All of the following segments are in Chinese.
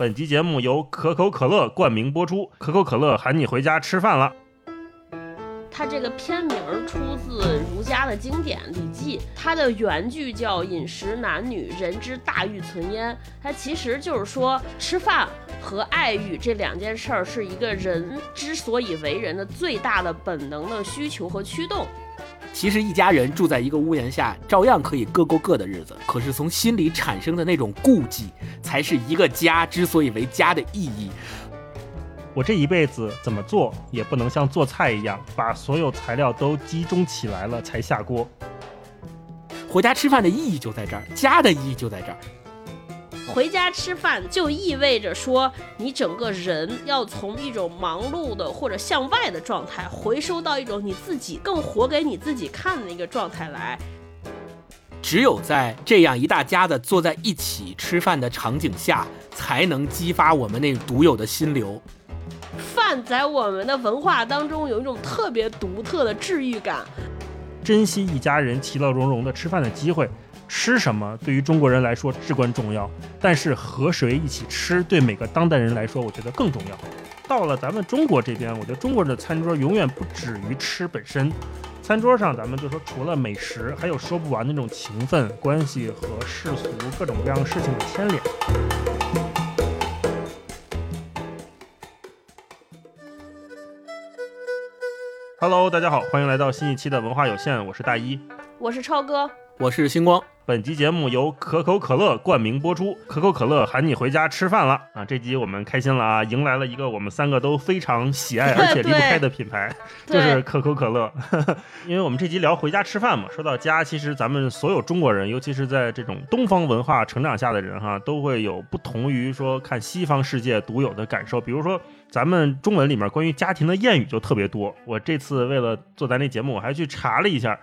本集节目由可口可乐冠名播出，可口可乐喊你回家吃饭了。它这个片名出自儒家的经典《礼记》，它的原句叫“饮食男女，人之大欲存焉”。它其实就是说，吃饭和爱欲这两件事儿是一个人之所以为人的最大的本能的需求和驱动。其实一家人住在一个屋檐下，照样可以各过各的日子。可是从心里产生的那种顾忌，才是一个家之所以为家的意义。我这一辈子怎么做，也不能像做菜一样，把所有材料都集中起来了才下锅。回家吃饭的意义就在这儿，家的意义就在这儿。回家吃饭就意味着说，你整个人要从一种忙碌的或者向外的状态，回收到一种你自己更活给你自己看的一个状态来。只有在这样一大家子坐在一起吃饭的场景下，才能激发我们那独有的心流。饭在我们的文化当中有一种特别独特的治愈感。珍惜一家人其乐融融的吃饭的机会。吃什么对于中国人来说至关重要，但是和谁一起吃对每个当代人来说，我觉得更重要。到了咱们中国这边，我觉得中国人的餐桌永远不止于吃本身，餐桌上咱们就说除了美食，还有说不完的那种情分、关系和世俗各种各样事情的牵连。Hello，大家好，欢迎来到新一期的文化有限，我是大一，我是超哥。我是星光，本集节目由可口可乐冠名播出。可口可乐喊你回家吃饭了啊！这集我们开心了啊，迎来了一个我们三个都非常喜爱 而且离不开的品牌，就是可口可乐。因为我们这集聊回家吃饭嘛，说到家，其实咱们所有中国人，尤其是在这种东方文化成长下的人哈，都会有不同于说看西方世界独有的感受。比如说，咱们中文里面关于家庭的谚语就特别多。我这次为了做咱这节目，我还去查了一下。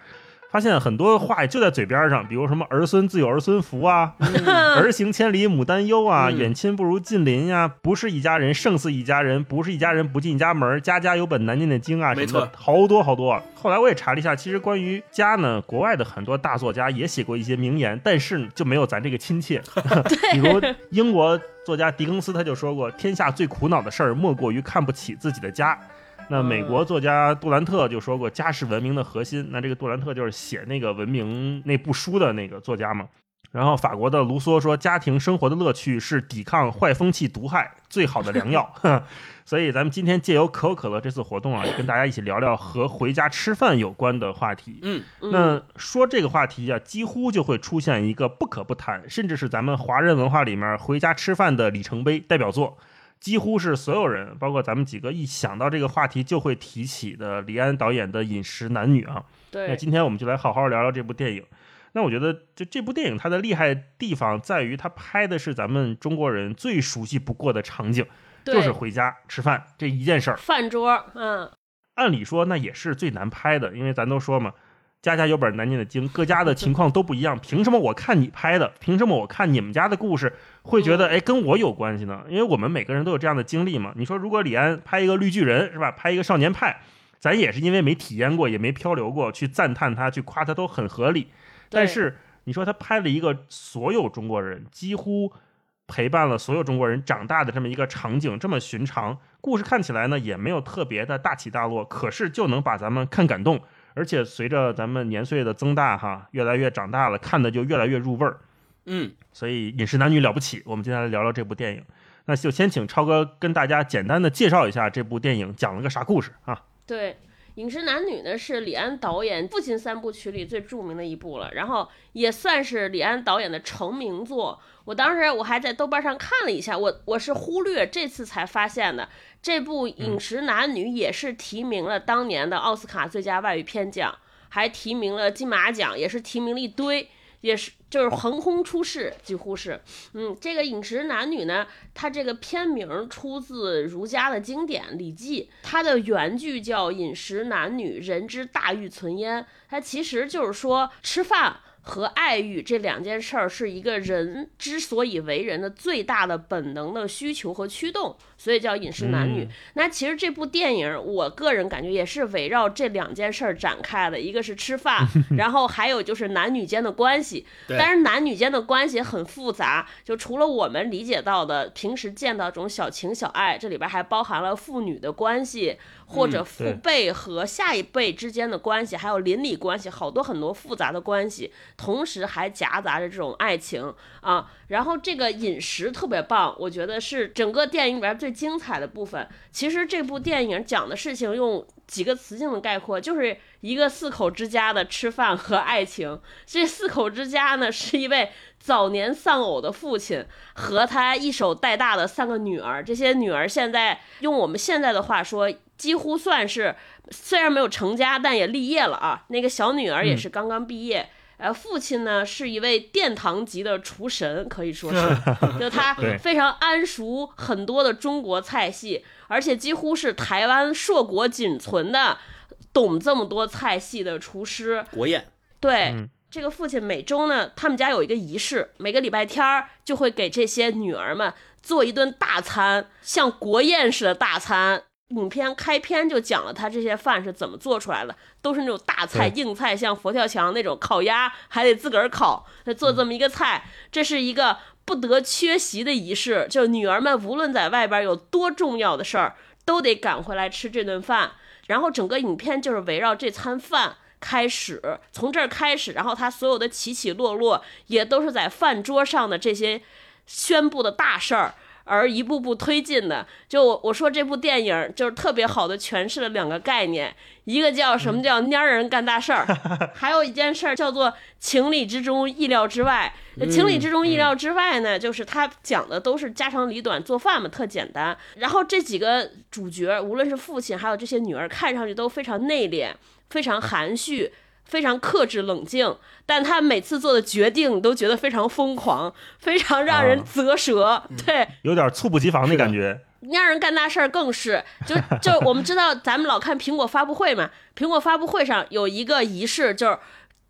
发现很多话就在嘴边上，比如什么儿孙自有儿孙福啊，儿行千里母担忧啊，远亲不如近邻呀，不是一家人胜似一家人，不是一家人不进一家门，家家有本难念的经啊，没错，好多好多。后来我也查了一下，其实关于家呢，国外的很多大作家也写过一些名言，但是就没有咱这个亲切。比如英国作家狄更斯他就说过，天下最苦恼的事儿莫过于看不起自己的家。那美国作家杜兰特就说过，家是文明的核心。那这个杜兰特就是写那个文明那部书的那个作家嘛。然后法国的卢梭说，家庭生活的乐趣是抵抗坏风气毒害最好的良药。所以咱们今天借由可口可乐这次活动啊，跟大家一起聊聊和回家吃饭有关的话题。嗯，那说这个话题啊，几乎就会出现一个不可不谈，甚至是咱们华人文化里面回家吃饭的里程碑代表作。几乎是所有人，包括咱们几个，一想到这个话题就会提起的李安导演的《饮食男女》啊。对。那今天我们就来好好聊聊这部电影。那我觉得，就这部电影它的厉害地方在于，它拍的是咱们中国人最熟悉不过的场景，就是回家吃饭这一件事儿。饭桌，嗯。按理说那也是最难拍的，因为咱都说嘛。家家有本难念的经，各家的情况都不一样。凭什么我看你拍的，凭什么我看你们家的故事会觉得哎跟我有关系呢？因为我们每个人都有这样的经历嘛。你说如果李安拍一个绿巨人是吧，拍一个少年派，咱也是因为没体验过，也没漂流过，去赞叹他，去夸他都很合理。但是你说他拍了一个所有中国人几乎陪伴了所有中国人长大的这么一个场景，这么寻常，故事看起来呢也没有特别的大起大落，可是就能把咱们看感动。而且随着咱们年岁的增大，哈，越来越长大了，看的就越来越入味儿。嗯，所以饮食男女了不起，我们今天来聊聊这部电影。那就先请超哥跟大家简单的介绍一下这部电影讲了个啥故事啊？对。《饮食男女》呢是李安导演父亲三部曲里最著名的一部了，然后也算是李安导演的成名作。我当时我还在豆瓣上看了一下，我我是忽略这次才发现的，这部《饮食男女》也是提名了当年的奥斯卡最佳外语片奖，还提名了金马奖，也是提名了一堆。也是，就是横空出世，几乎是，嗯，这个饮食男女呢，它这个片名出自儒家的经典《礼记》，它的原句叫“饮食男女，人之大欲存焉”，它其实就是说吃饭。和爱欲这两件事儿是一个人之所以为人的最大的本能的需求和驱动，所以叫饮食男女。嗯那其实这部电影，我个人感觉也是围绕这两件事儿展开的，一个是吃饭，然后还有就是男女间的关系。对但是男女间的关系很复杂，就除了我们理解到的平时见到这种小情小爱，这里边还包含了父女的关系，或者嗯父辈和下一辈之间的关系，还有邻里关系，好多很多复杂的关系，同时还夹杂着这种爱情啊。然后这个饮食特别棒，我觉得是整个电影里边最精彩的部分。其实这部电影讲的事情用几个词性的概括，就是一个四口之家的吃饭和爱情。这四口之家呢，是一位早年丧偶的父亲和他一手带大的三个女儿。这些女儿现在用我们现在的话说，几乎算是虽然没有成家，但也立业了啊。那个小女儿也是刚刚毕业。呃，父亲呢是一位殿堂级的厨神，可以说是，就他非常谙熟很多的中国菜系，而且几乎是台湾硕果仅存的懂这么多菜系的厨师。国宴，对，嗯这个父亲每周呢，他们家有一个仪式，每个礼拜天儿就会给这些女儿们做一顿大餐，像国宴似的大餐。影片开篇就讲了他这些饭是怎么做出来的，都是那种大菜、硬菜，像佛跳墙那种烤鸭还得自个儿烤，他做这么一个菜，这是一个不得缺席的仪式。就女儿们无论在外边有多重要的事儿，都得赶回来吃这顿饭。然后整个影片就是围绕这餐饭开始，从这儿开始，然后他所有的起起落落也都是在饭桌上的这些宣布的大事儿。而一步步推进的，就我我说这部电影就是特别好的诠释了两个概念，一个叫什么叫蔫儿人干大事儿，还有一件事儿叫做情理之中意料之外。情理之中意料之外呢，就是他讲的都是家长里短，做饭嘛特简单。然后这几个主角，无论是父亲还有这些女儿，看上去都非常内敛，非常含蓄。非常克制冷静，但他每次做的决定都觉得非常疯狂，非常让人啊啧舌。对，有点猝不及防的感觉。让人干大事儿更是，就就我们知道，咱们老看苹果发布会嘛，苹果发布会上有一个仪式，就是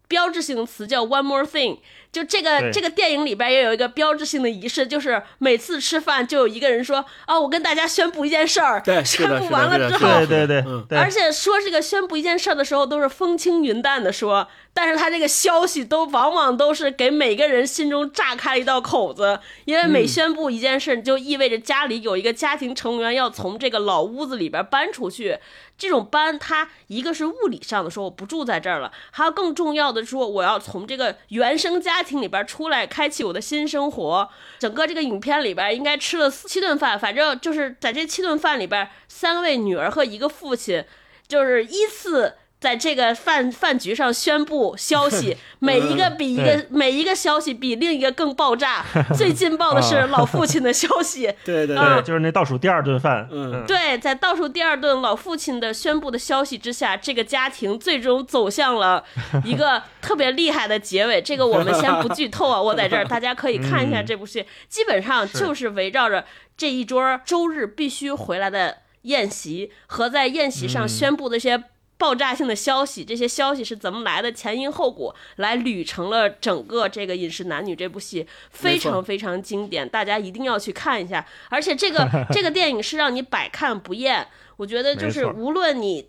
标志性词叫 “one more thing”。就这个这个电影里边也有一个标志性的仪式，就是每次吃饭就有一个人说：“哦，我跟大家宣布一件事儿。”对宣布完了之后，对对对嗯，而且说这个宣布一件事儿的时候，都是风轻云淡的说，但是他这个消息都往往都是给每个人心中炸开了一道口子，因为每宣布一件事，就意味着家里有一个家庭成员要从这个老屋子里边搬出去。这种搬，它一个是物理上的说我不住在这儿了，还有更重要的说我要从这个原生家家庭里边出来，开启我的新生活。整个这个影片里边应该吃了七顿饭，反正就是在这七顿饭里边，三位女儿和一个父亲，就是依次。在这个饭饭局上宣布消息，每一个比一个对。每一个消息比另一个更爆炸。最劲爆的是啊。老父亲的消息，对对啊。对，就是那倒数第二顿饭。嗯。对，在倒数第二顿老父亲的宣布的消息之下，这个家庭最终走向了一个特别厉害的结尾。这个我们先不剧透啊，我在这儿，大家可以看一下嗯。这部戏，基本上就是围绕着这一桌周日必须回来的宴席和在宴席上嗯。宣布的一些。爆炸性的消息，这些消息是怎么来的？前因后果，来捋成了整个这个《饮食男女》这部戏，非常非常经典，大家一定要去看一下。而且这个 这个电影是让你百看不厌，我觉得就是无论你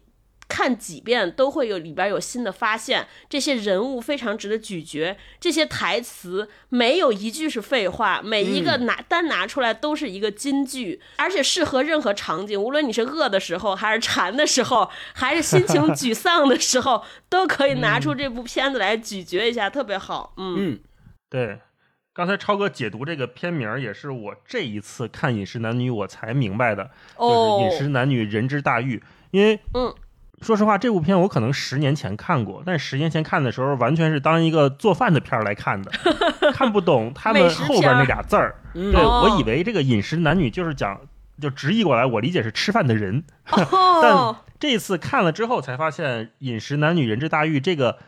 看几遍，都会有里边有新的发现。这些人物非常值得咀嚼，这些台词没有一句是废话，每一个拿、单拿出来都是一个金句，而且适合任何场景，无论你是饿的时候，还是馋的时候，还是心情沮丧的时候，都可以拿出这部片子来咀嚼一下，特别好。嗯，嗯，对，刚才超哥解读这个片名儿，也是我这一次看《饮食男女》我才明白的，就是哦《饮食男女人之大欲》。因为，嗯，说实话，这部片我可能十年前看过，但十年前看的时候，完全是当一个做饭的片儿来看的，看不懂他们后边那俩字对，哦我以为这个饮食男女就是讲，就直译过来，我理解是吃饭的人。但，这次看了之后才发现，饮食男女人之大欲这个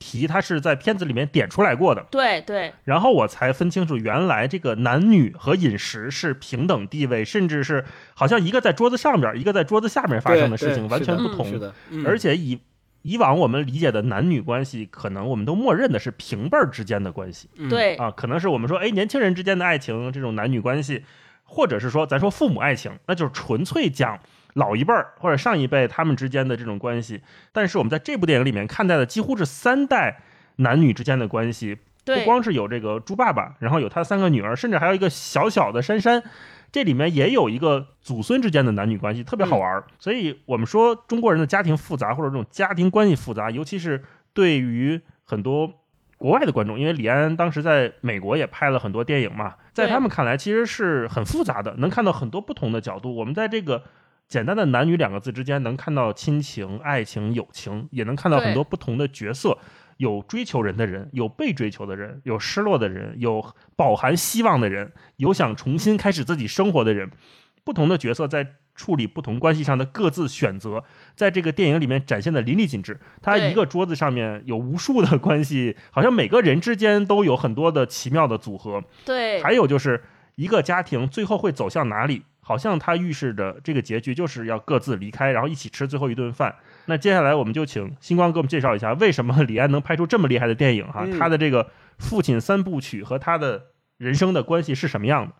题，它是在片子里面点出来过的。对对，然后我才分清楚，原来这个男女和饮食是平等地位，甚至是好像一个在桌子上边，一个在桌子下面发生的事情完全不同。是的，嗯。而且以以往我们理解的男女关系，可能我们都默认的是平辈儿之间的关系。对，啊，可能是我们说，哎，年轻人之间的爱情这种男女关系，或者是说咱说父母爱情，那就是纯粹讲老一辈儿或者上一辈他们之间的这种关系。但是我们在这部电影里面看待的几乎是三代男女之间的关系，不，光是有这个猪爸爸，然后有他三个女儿，甚至还有一个小小的珊珊，这里面也有一个祖孙之间的男女关系，特别好玩儿。所以我们说中国人的家庭复杂，或者这种家庭关系复杂，尤其是对于很多国外的观众，因为李安当时在美国也拍了很多电影嘛，在他们看来其实是很复杂的，能看到很多不同的角度。我们在这个简单的男女两个字之间，能看到亲情、爱情、友情，也能看到很多不同的角色。有追求人的人，有被追求的人，有失落的人，有饱含希望的人，有想重新开始自己生活的人。不同的角色在处理不同关系上的各自选择，在这个电影里面展现的淋漓尽致。他一个桌子上面有无数的关系，好像每个人之间都有很多的奇妙的组合。对，还有就是一个家庭最后会走向哪里，好像它预示着这个结局就是要各自离开，然后一起吃最后一顿饭。那接下来我们就请星光给我们介绍一下，为什么李安能拍出这么厉害的电影哈？嗯他的这个父亲三部曲和他的人生的关系是什么样的？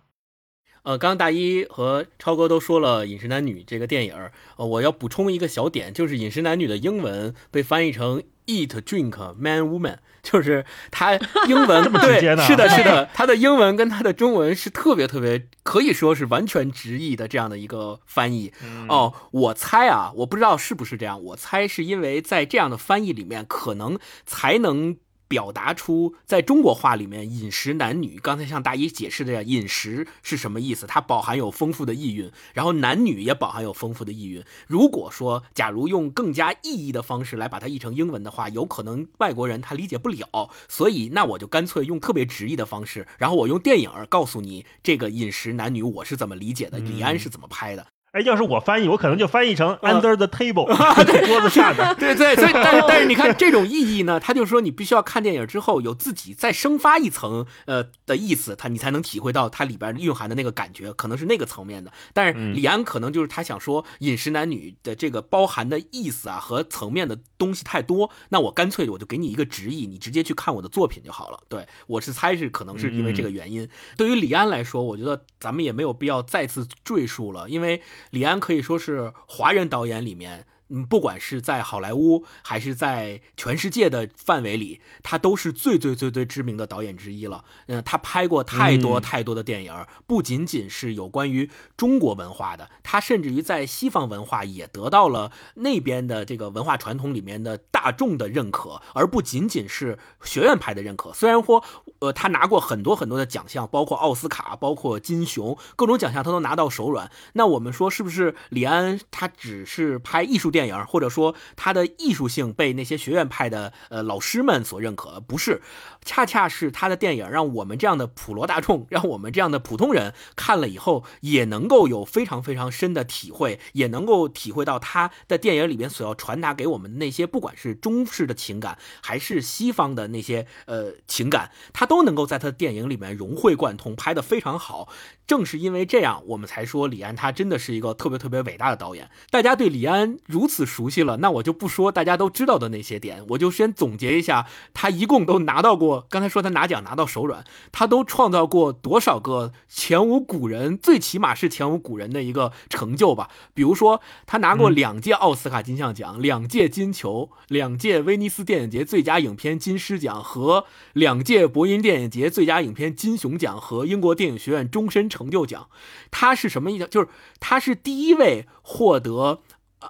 呃，刚刚大一和超哥都说了《饮食男女》这个电影，呃，我要补充一个小点，就是《饮食男女》的英文被翻译成 Eat, Drink, Man, Woman，就是它英文 这么直接呢对，是的，是的，它的英文跟它的中文是特别特别，可以说是完全直译的这样的一个翻译。哦，我猜啊，我不知道是不是这样，我猜是因为在这样的翻译里面，可能才能。表达出在中国话里面饮食男女，刚才像大一解释的呀，饮食是什么意思？它饱含有丰富的意蕴，然后男女也饱含有丰富的意蕴。如果说假如用更加意义的方式来把它译成英文的话，有可能外国人他理解不了，所以那我就干脆用特别直译的方式，然后我用电影告诉你这个饮食男女我是怎么理解的，李安是怎么拍的。哎，要是我翻译，我可能就翻译成嗯 under the table，在桌子下边。对对，所以但是 但是你看这种意义呢，他就说你必须要看电影之后有自己再生发一层呃的意思，他你才能体会到它里边蕴含的那个感觉，可能是那个层面的。但是李安可能就是他想说饮食男女的这个包含的意思啊和层面的东西太多，那我干脆我就给你一个直译，你直接去看我的作品就好了。对我是猜是可能是因为这个原因。对于李安来说，我觉得咱们也没有必要再次赘述了，因为李安可以说是华人导演里面。嗯，不管是在好莱坞还是在全世界的范围里，他都是最最最最知名的导演之一了。嗯，他拍过太多嗯太多的电影，不仅仅是有关于中国文化的，他甚至于在西方文化也得到了那边的这个文化传统里面的大众的认可，而不仅仅是学院派的认可。虽然说，呃，他拿过很多很多的奖项，包括奥斯卡，包括金熊，各种奖项他都拿到手软。那我们说，是不是李安他只是拍艺术电电影，或者说他的艺术性被那些学院派的呃老师们所认可？不是，恰恰是他的电影让我们这样的普罗大众，让我们这样的普通人看了以后，也能够有非常非常深的体会，也能够体会到他的电影里边所要传达给我们的那些，不管是中式的情感，还是西方的那些呃情感，他都能够在他的电影里面融会贯通，拍得非常好。正是因为这样，我们才说李安他真的是一个特别特别伟大的导演。大家对李安如此熟悉了，那我就不说大家都知道的那些点，我就先总结一下，他一共都拿到过。刚才说他拿奖拿到手软，他都创造过多少个前无古人，最起码是前无古人的一个成就吧。比如说，他拿过两届奥斯卡金像奖、两届金球、两届威尼斯电影节最佳影片金狮奖和两届柏林电影节最佳影片金熊奖和英国电影学院终身成就奖。他是什么意思？就是他是第一位获得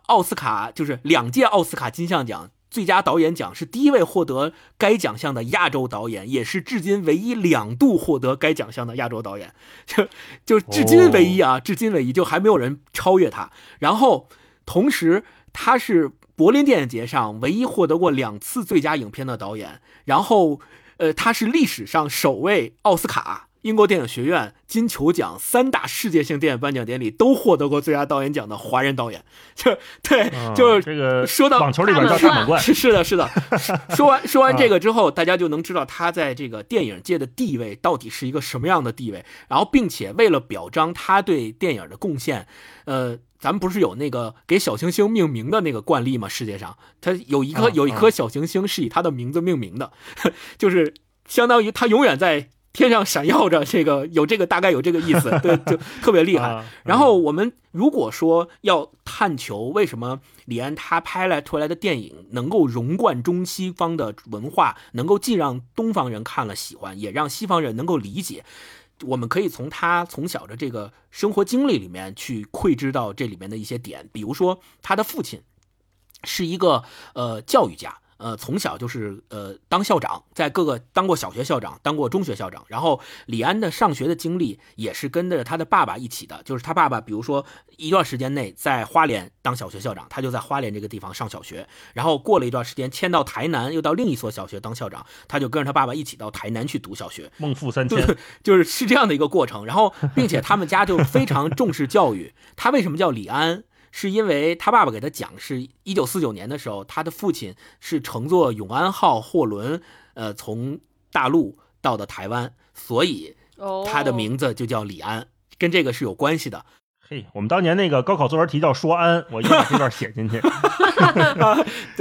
奥斯卡，就是两届奥斯卡金像奖。最佳导演奖是第一位获得该奖项的亚洲导演，也是至今唯一两度获得该奖项的亚洲导演，就就至今唯一啊，至今唯一，就还没有人超越他。然后，同时他是柏林电影节上唯一获得过两次最佳影片的导演，然后，呃，他是历史上首位奥斯卡英国电影学院金球奖三大世界性电影颁奖典礼都获得过最佳导演奖的华人导演，就对，就是这个说到网球里边叫大满贯，是 是的，是的。说完说完这个之后，大家就能知道他在这个电影界的地位到底是一个什么样的地位。然后，并且为了表彰他对电影的贡献，呃，咱们不是有那个给小行星命名的那个惯例吗？世界上，他有一颗有一颗小行星是以他的名字命名的，就是相当于他永远在。天上闪耀着，这个有这个大概有这个意思，对，就特别厉害。然后我们如果说要探求为什么李安他拍来出来的电影能够融贯中西方的文化，能够既让东方人看了喜欢，也让西方人能够理解，我们可以从他从小的这个生活经历里面去窥知到这里面的一些点，比如说他的父亲是一个呃教育家。呃，从小就是呃当校长，在各个当过小学校长，当过中学校长。然后李安的上学的经历也是跟着他的爸爸一起的，就是他爸爸，比如说一段时间内在花莲当小学校长，他就在花莲这个地方上小学。然后过了一段时间迁到台南，又到另一所小学当校长，他就跟着他爸爸一起到台南去读小学。孟父三迁，就是是这样的一个过程。然后，并且他们家就非常重视教育。他为什么叫李安？是因为他爸爸给他讲，是一九四九年的时候，他的父亲是乘坐永安号货轮，呃，从大陆到的台湾，所以他的名字就叫李安，跟这个是有关系的。嘿，我们当年那个高考作文题叫说安，我一把这段写进去。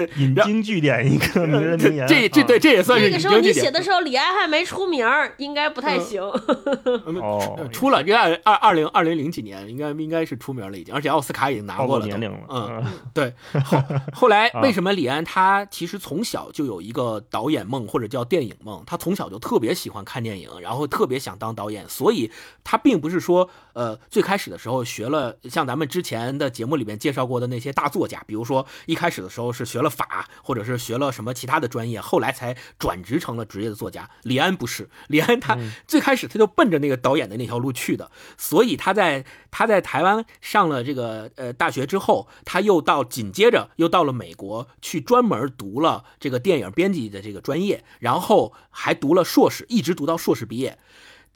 对，引经据典一个名人 名言。这这对这也算是。那个时候你写的时候，李安还没出名，应该不太行。哦，出了，这二二二零二零零几年，应该应该是出名了已经，而且奥斯卡已经拿过了。年龄了。嗯，对。后后来为什么李安他其实从小就有一个导演梦或者叫电影梦？他从小就特别喜欢看电影，然后特别想当导演，所以他并不是说呃最开始的时候。学了像咱们之前的节目里面介绍过的那些大作家，比如说一开始的时候是学了法，或者是学了什么其他的专业，后来才转职成了职业的作家。李安不是，李安他最开始他就奔着那个导演的那条路去的，所以他在他在台湾上了这个呃大学之后，他又到紧接着又到了美国去专门读了这个电影编辑的这个专业，然后还读了硕士，一直读到硕士毕业。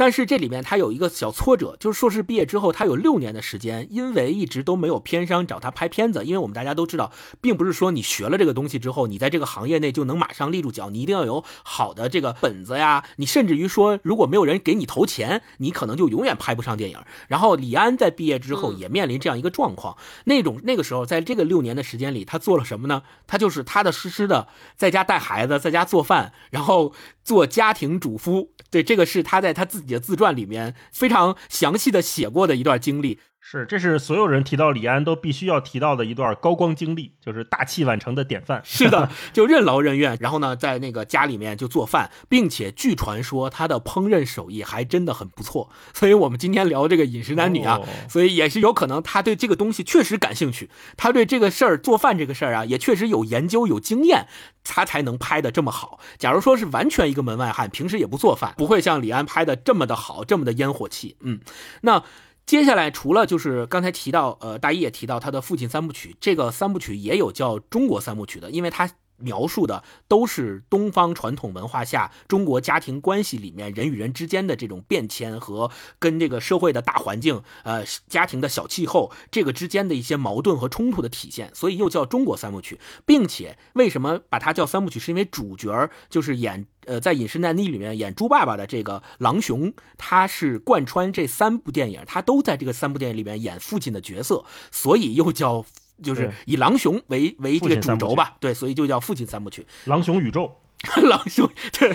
但是这里面他有一个小挫折，就是硕士毕业之后，他有六年的时间，因为一直都没有片商找他拍片子。因为我们大家都知道，并不是说你学了这个东西之后，你在这个行业内就能马上立住脚，你一定要有好的这个本子呀。你甚至于说，如果没有人给你投钱，你可能就永远拍不上电影。然后李安在毕业之后也面临这样一个状况，那种那个时候，在这个六年的时间里，他做了什么呢？他就是踏踏实实的在家带孩子，在家做饭，然后做家庭主夫。对，这个是他在他自己的自传里面非常详细的写过的一段经历。是，这是所有人提到李安都必须要提到的一段高光经历，就是大器晚成的典范。是的，就任劳任怨，然后呢，在那个家里面就做饭，并且据传说他的烹饪手艺还真的很不错。所以我们今天聊这个饮食男女啊，所以也是有可能他对这个东西确实感兴趣，他对这个事儿做饭这个事儿啊，也确实有研究有经验，他才能拍的这么好。假如说是完全一个门外汉，平时也不做饭，不会像李安拍的这么的好，这么的烟火气。嗯，那。接下来，除了就是刚才提到，呃，大一也提到他的父亲三部曲，这个三部曲也有叫中国三部曲的，因为他描述的都是东方传统文化下中国家庭关系里面人与人之间的这种变迁和跟这个社会的大环境，呃，家庭的小气候这个之间的一些矛盾和冲突的体现，所以又叫中国三部曲，并且为什么把它叫三部曲，是因为主角就是演。呃，在《饮食男女》里面演猪爸爸的这个狼雄，他是贯穿这三部电影，他都在这个三部电影里面演父亲的角色，所以又叫就是以狼熊为为这个主轴吧，对，所以就叫父亲三部曲，狼熊宇宙，狼雄，对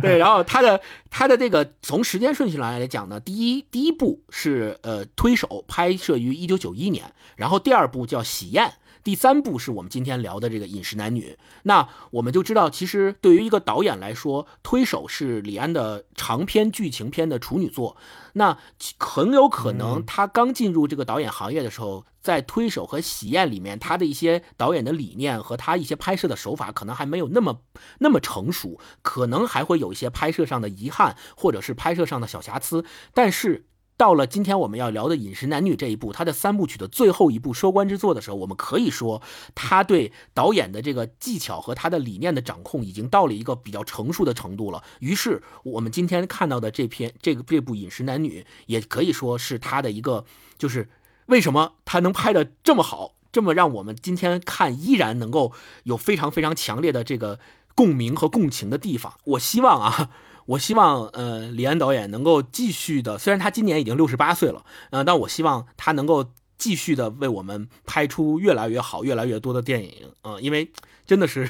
对，然后他的他的这个从时间顺序来来讲呢，第一第一部是呃推手拍摄于一九九一年，然后第二部叫喜宴。第三部是我们今天聊的这个饮食男女，那我们就知道，其实对于一个导演来说，《推手》是李安的长篇剧情片的处女作。那很有可能他刚进入这个导演行业的时候，在《推手》和《喜宴》里面，他的一些导演的理念和他一些拍摄的手法，可能还没有那么那么成熟，可能还会有一些拍摄上的遗憾，或者是拍摄上的小瑕疵。但是到了今天我们要聊的《饮食男女》这一部，他的三部曲的最后一部收官之作的时候，我们可以说他对导演的这个技巧和他的理念的掌控已经到了一个比较成熟的程度了。于是我们今天看到的这篇这个这部《饮食男女》，也可以说是他的一个，就是为什么他能拍的这么好，这么让我们今天看依然能够有非常非常强烈的这个共鸣和共情的地方。我希望啊。我希望，呃，李安导演能够继续的，虽然他今年已经六十八岁了，呃，但我希望他能够继续的为我们拍出越来越好、越来越多的电影，啊，因为真的是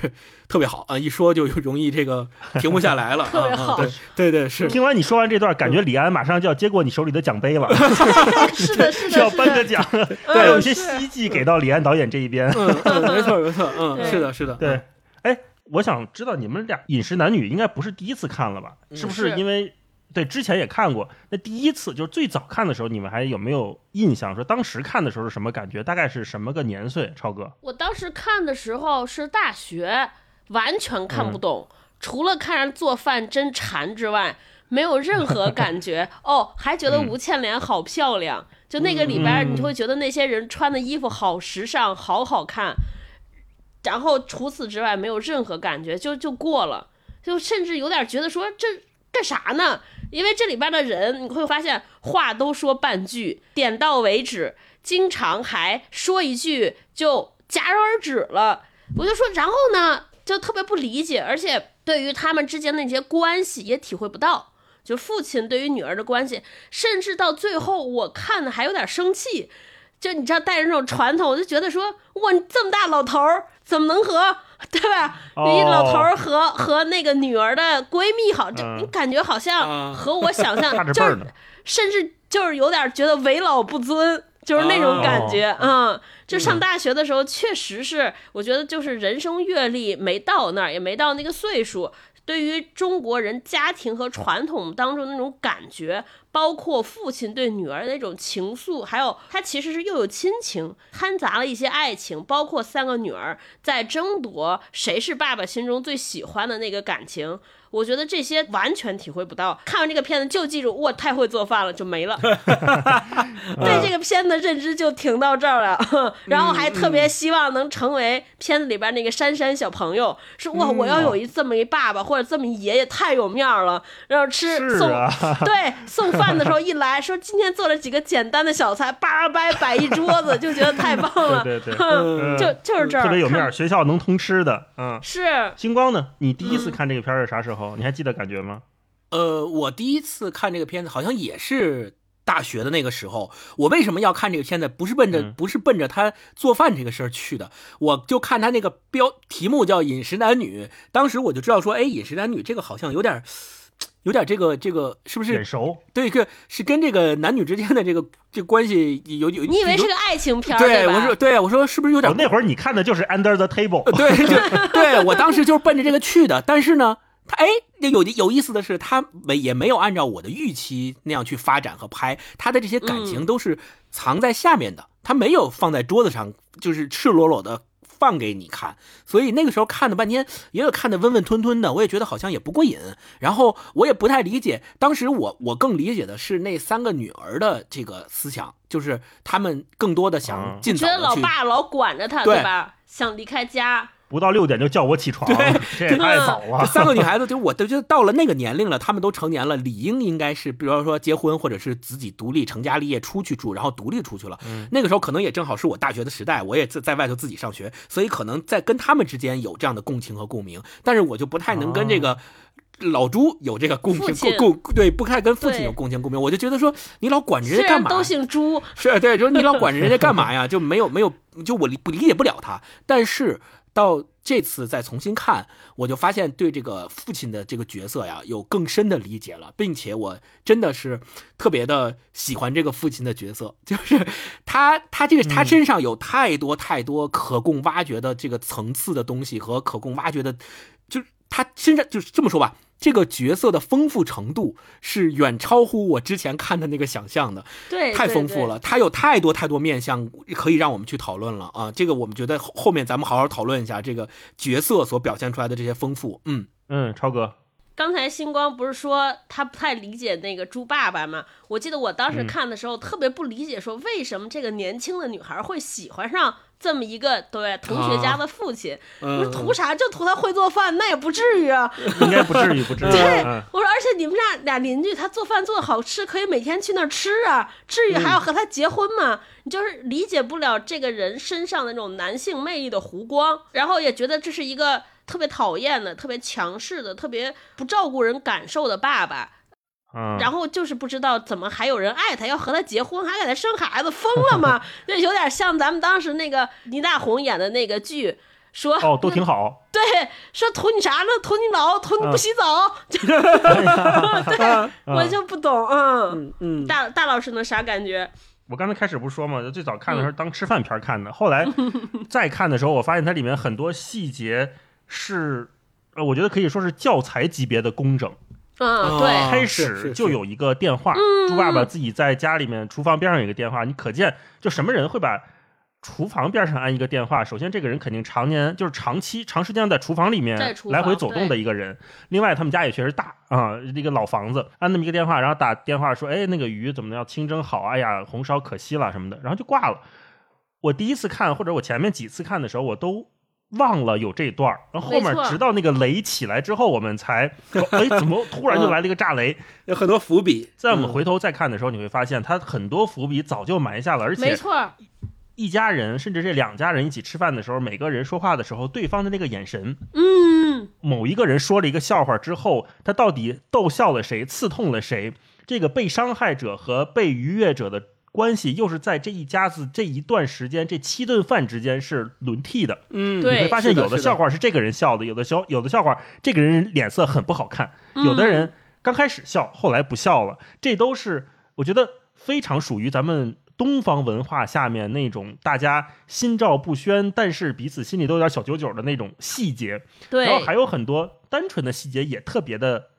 特别好啊，一说就容易这个停不下来了，特别好，对对对，是。听完你说完这段，感觉李安马上就要接过你手里的奖杯了，是的，是的，要颁个奖，对，有些希冀给到李安导演这一边，嗯，没错没错，嗯，是的，是的，对，哎。我想知道你们俩《饮食男女》应该不是第一次看了吧？是不是因为对之前也看过？那第一次就是最早看的时候，你们还有没有印象？说当时看的时候是什么感觉？大概是什么个年岁？超哥，我当时看的时候是大学，完全看不懂，除了看人做饭真馋之外，没有任何 感觉。哦，还觉得吴倩莲好漂亮，就那个里边你就会觉得那些人穿的衣服好时尚，好好看。然后除此之外没有任何感觉，就就过了，就甚至有点觉得说这干啥呢？因为这里边的人你会发现话都说半句，点到为止，经常还说一句就戛然而止了。我就说，然后呢，就特别不理解，而且对于他们之间那些关系也体会不到，就父亲对于女儿的关系，甚至到最后我看的还有点生气。就你知道带着那种传统，我就觉得说，哇，你这么大老头儿怎么能和？对吧？你老头儿和和那个女儿的闺蜜好，就你感觉好像和我想象 就是，甚至就是有点觉得为老不尊，就是那种感觉嗯，就上大学的时候，确实是我觉得就是人生阅历没到那儿，也没到那个岁数。对于中国人家庭和传统当中那种感觉，包括父亲对女儿那种情愫，还有他其实是又有亲情，掺杂了一些爱情，包括三个女儿在争夺谁是爸爸心中最喜欢的那个感情。我觉得这些完全体会不到。看完这个片子就记住，我太会做饭了，就没了。对这个片子认知就停到这儿了。然后还特别希望能成为片子里边那个珊珊小朋友，说哇，我要有一这么一爸爸或者这么一爷爷，太有面了。然后吃送对送饭的时候一来说今天做了几个简单的小菜，叭叭摆一桌子，就觉得太棒了。对对对，就就是这儿特别有面，学校能通吃的。嗯，是星光呢？你第一次看这个片是啥时候？你还记得感觉吗？呃，我第一次看这个片子好像也是大学的那个时候。我为什么要看这个片子？不是奔着不是奔着他做饭这个事儿去的，我就看他那个标题目叫《饮食男女》，当时我就知道说，哎，《饮食男女》这个好像有点有点这个这个是不是眼熟？对，个是跟这个男女之间的这个这关系有有。你以为是个爱情片？对，我说对，我说是不是有点？那会儿你看的就是《Under the Table》。对，就对我当时就是奔着这个去的，但是呢。他哎，有有意思的是，他没也没有按照我的预期那样去发展和拍，他的这些感情都是藏在下面的，他没有放在桌子上，就是赤裸裸的放给你看。所以那个时候看了半天，也有看的温温吞吞的，我也觉得好像也不过瘾。然后我也不太理解，当时我我更理解的是那三个女儿的这个思想，就是他们更多的想尽早觉得老爸老管着他，对吧？想离开家。不到六点就叫我起床，这也太早了。这三个女孩子，就我都觉得到了那个年龄了，她们都成年了，理应应该是，比如说结婚，或者是自己独立成家立业出去住，然后独立出去了。嗯那个时候可能也正好是我大学的时代，我也在在外头自己上学，所以可能在跟他们之间有这样的共情和共鸣。但是我就不太能跟这个老朱有这个共情共共对，不太跟父亲有共情共鸣。我就觉得说你老管着人家干嘛？都姓朱，是对，就是你老管着人家干嘛呀？就没有没有，就我理不理解不了他。但是。到这次再重新看，我就发现对这个父亲的这个角色呀，有更深的理解了，并且我真的是特别的喜欢这个父亲的角色，就是他，他这个他身上有太多太多可供挖掘的这个层次的东西和可供挖掘的，就是他身上就是这么说吧。这个角色的丰富程度是远超乎我之前看的那个想象的，对，太丰富了。他有太多太多面相可以让我们去讨论了啊！这个我们觉得后面咱们好好讨论一下这个角色所表现出来的这些丰富。嗯嗯，超哥，刚才星光不是说他不太理解那个猪爸爸吗？我记得我当时嗯看的时候特别不理解，说为什么这个年轻的女孩会喜欢上这么一个对同学家的父亲？我说嗯，图啥？就图他会做饭？那也不至于啊！应该不至于，不至于。对嗯，我说，而且你们俩俩邻居，他做饭做的好吃，可以每天去那儿吃啊，至于还要和他结婚吗？你就是理解不了这个人身上的那种男性魅力的弧光，然后也觉得这是一个特别讨厌的、特别强势的、特别不照顾人感受的爸爸。嗯，然后就是不知道怎么还有人爱他，要和他结婚，还给他生孩子，疯了吗？这有点像咱们当时那个倪大红演的那个剧，说哦，都挺好。对，说图你啥呢？图你老，图你不嗯洗澡。对，我就不懂，嗯，嗯嗯，大大老师呢啥感觉？我刚才开始不是说嘛，就最早看的时候当吃饭片看的，后来再看的时候，我发现它里面很多细节是，呃，我觉得可以说是教材级别的工整。嗯，哦对，开始就有一个电话，猪爸爸自己在家里面厨房边上有一个电话，你可见就什么人会把厨房边上安一个电话？首先，这个人肯定常年就是长期长时间在厨房里面来回走动的一个人。另外，他们家也确实大啊，那个老房子，安那么一个电话，然后打电话说：“哎，那个鱼怎么要？清蒸好？哎呀，红烧可惜了什么的。”然后就挂了。我第一次看，或者我前面几次看的时候，我都忘了有这段儿，然后后面直到那个雷起来之后，我们才说：“哎，怎么突然就来了一个炸雷？” 有很多伏笔。在我们嗯回头再看的时候，你会发现他很多伏笔早就埋下了，而且没错，一家人甚至这两家人一起吃饭的时候，每个人说话的时候，对方的那个眼神，嗯，某一个人说了一个笑话之后，他到底逗笑了谁，刺痛了谁？这个被伤害者和被愉悦者的关系，又是在这一家子这一段时间这七顿饭之间是轮替的。嗯，对你会发现有的笑话是这个人笑的，有的笑有的笑话这个人脸色很不好看，嗯有的人刚开始笑，后来不笑了，这都是我觉得非常属于咱们东方文化下面那种大家心照不宣，但是彼此心里都有点小九九的那种细节。对然，后还有很多单纯的细节也特别的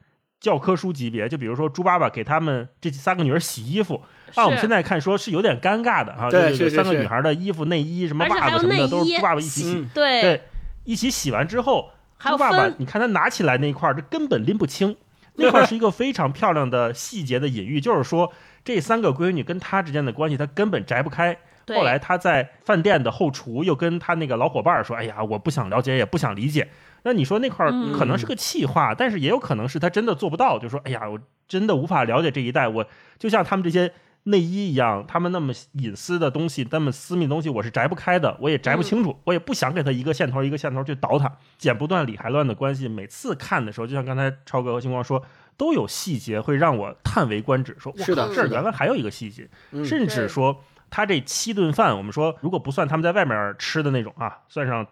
教科书级别，就比如说猪爸爸给他们这三个女儿洗衣服，按我们现在看说是有点尴尬的啊，对就是三个女孩的衣服、内衣、什么袜子什么的都是猪爸爸一起洗。嗯对，一起洗完之后，猪爸爸，你看他拿起来那一块儿，这根本拎不清。那块儿是一个非常漂亮的细节的隐喻，就是说这三个闺女跟他之间的关系，他根本摘不开。后来他在饭店的后厨又跟他那个老伙伴说：“哎呀，我不想了解，也不想理解。”那你说那块可能是个气话，但是也有可能是他真的做不到，就说：“哎呀，我真的无法了解这一代，我就像他们这些内衣一样，他们那么隐私的东西，那么私密的东西，我是摘不开的，我也摘不清楚，我也不想给他一个线头一个线头去倒他，剪不断理还乱的关系。每次看的时候，就像刚才超哥和星光说，都有细节会让我叹为观止，说哇，是的这儿原来还有一个细节，嗯甚至说他这七顿饭，我们说如果不算他们在外面吃的那种啊，算上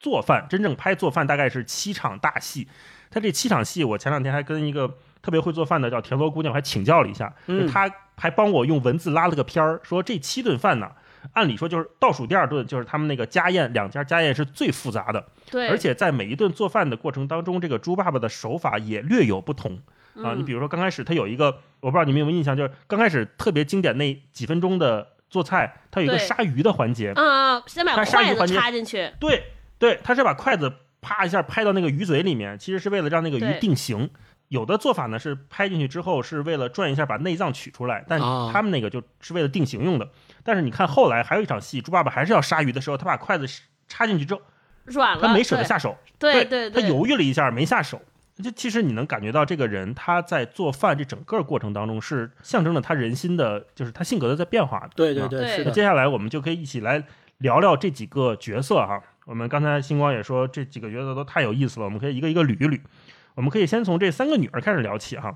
做饭，真正拍做饭大概是七场大戏。他这七场戏，我前两天还跟一个特别会做饭的叫田螺姑娘，我还请教了一下，嗯。她还帮我用文字拉了个片儿，说这七顿饭呢，按理说就是倒数第二顿，就是他们那个家宴，两家家宴是最复杂的，对，而且在每一顿做饭的过程当中，这个猪爸爸的手法也略有不同啊。嗯。你比如说刚开始他有一个，我不知道你们有没有印象，就是刚开始特别经典那几分钟的做菜，他有一个杀鱼的环节，啊，先把筷子插进去，对对，他是把筷子啪一下拍到那个鱼嘴里面，其实是为了让那个鱼定型。有的做法呢是拍进去之后是为了转一下把内脏取出来，但哦他们那个就是为了定型用的。但是你看后来还有一场戏，猪爸爸还是要杀鱼的时候，他把筷子插进去之后，软了，他没舍得下手，对对他犹豫了一下没下手。就其实你能感觉到这个人他在做饭这整个过程当中是象征着他人心的，就是他性格的在变化对对对，是的，那接下来我们就可以一起来聊聊这几个角色哈。我们刚才星光也说这几个角色都太有意思了，我们可以一个一个捋一捋。我们可以先从这三个女儿开始聊起哈。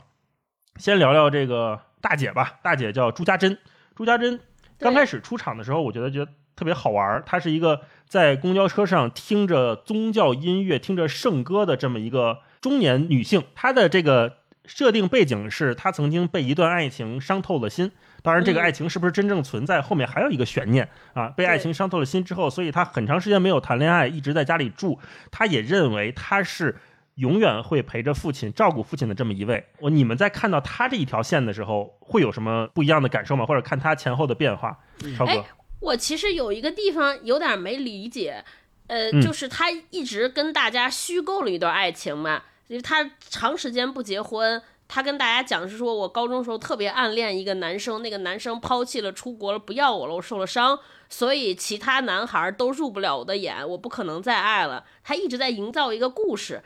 先聊聊这个大姐吧，大姐叫朱家珍。朱家珍刚开始出场的时候，我觉得觉得特别好玩儿。她是一个在公交车上听着宗教音乐、听着圣歌的这么一个中年女性。她的这个设定背景是她曾经被一段爱情伤透了心。当然，这个嗯爱情是不是真正存在，后面还有一个悬念啊。被爱情伤透了心之后，所以她很长时间没有谈恋爱，一直在家里住。她也认为她是永远会陪着父亲、照顾父亲的这么一位。我你们在看到他这一条线的时候，会有什么不一样的感受吗？或者看他前后的变化？超哥哎，我其实有一个地方有点没理解，呃，嗯就是他一直跟大家虚构了一段爱情嘛。因为他长时间不结婚。他跟大家讲是说，我高中时候特别暗恋一个男生，那个男生抛弃了，出国了，不要我了，我受了伤，所以其他男孩都入不了我的眼，我不可能再爱了。他一直在营造一个故事，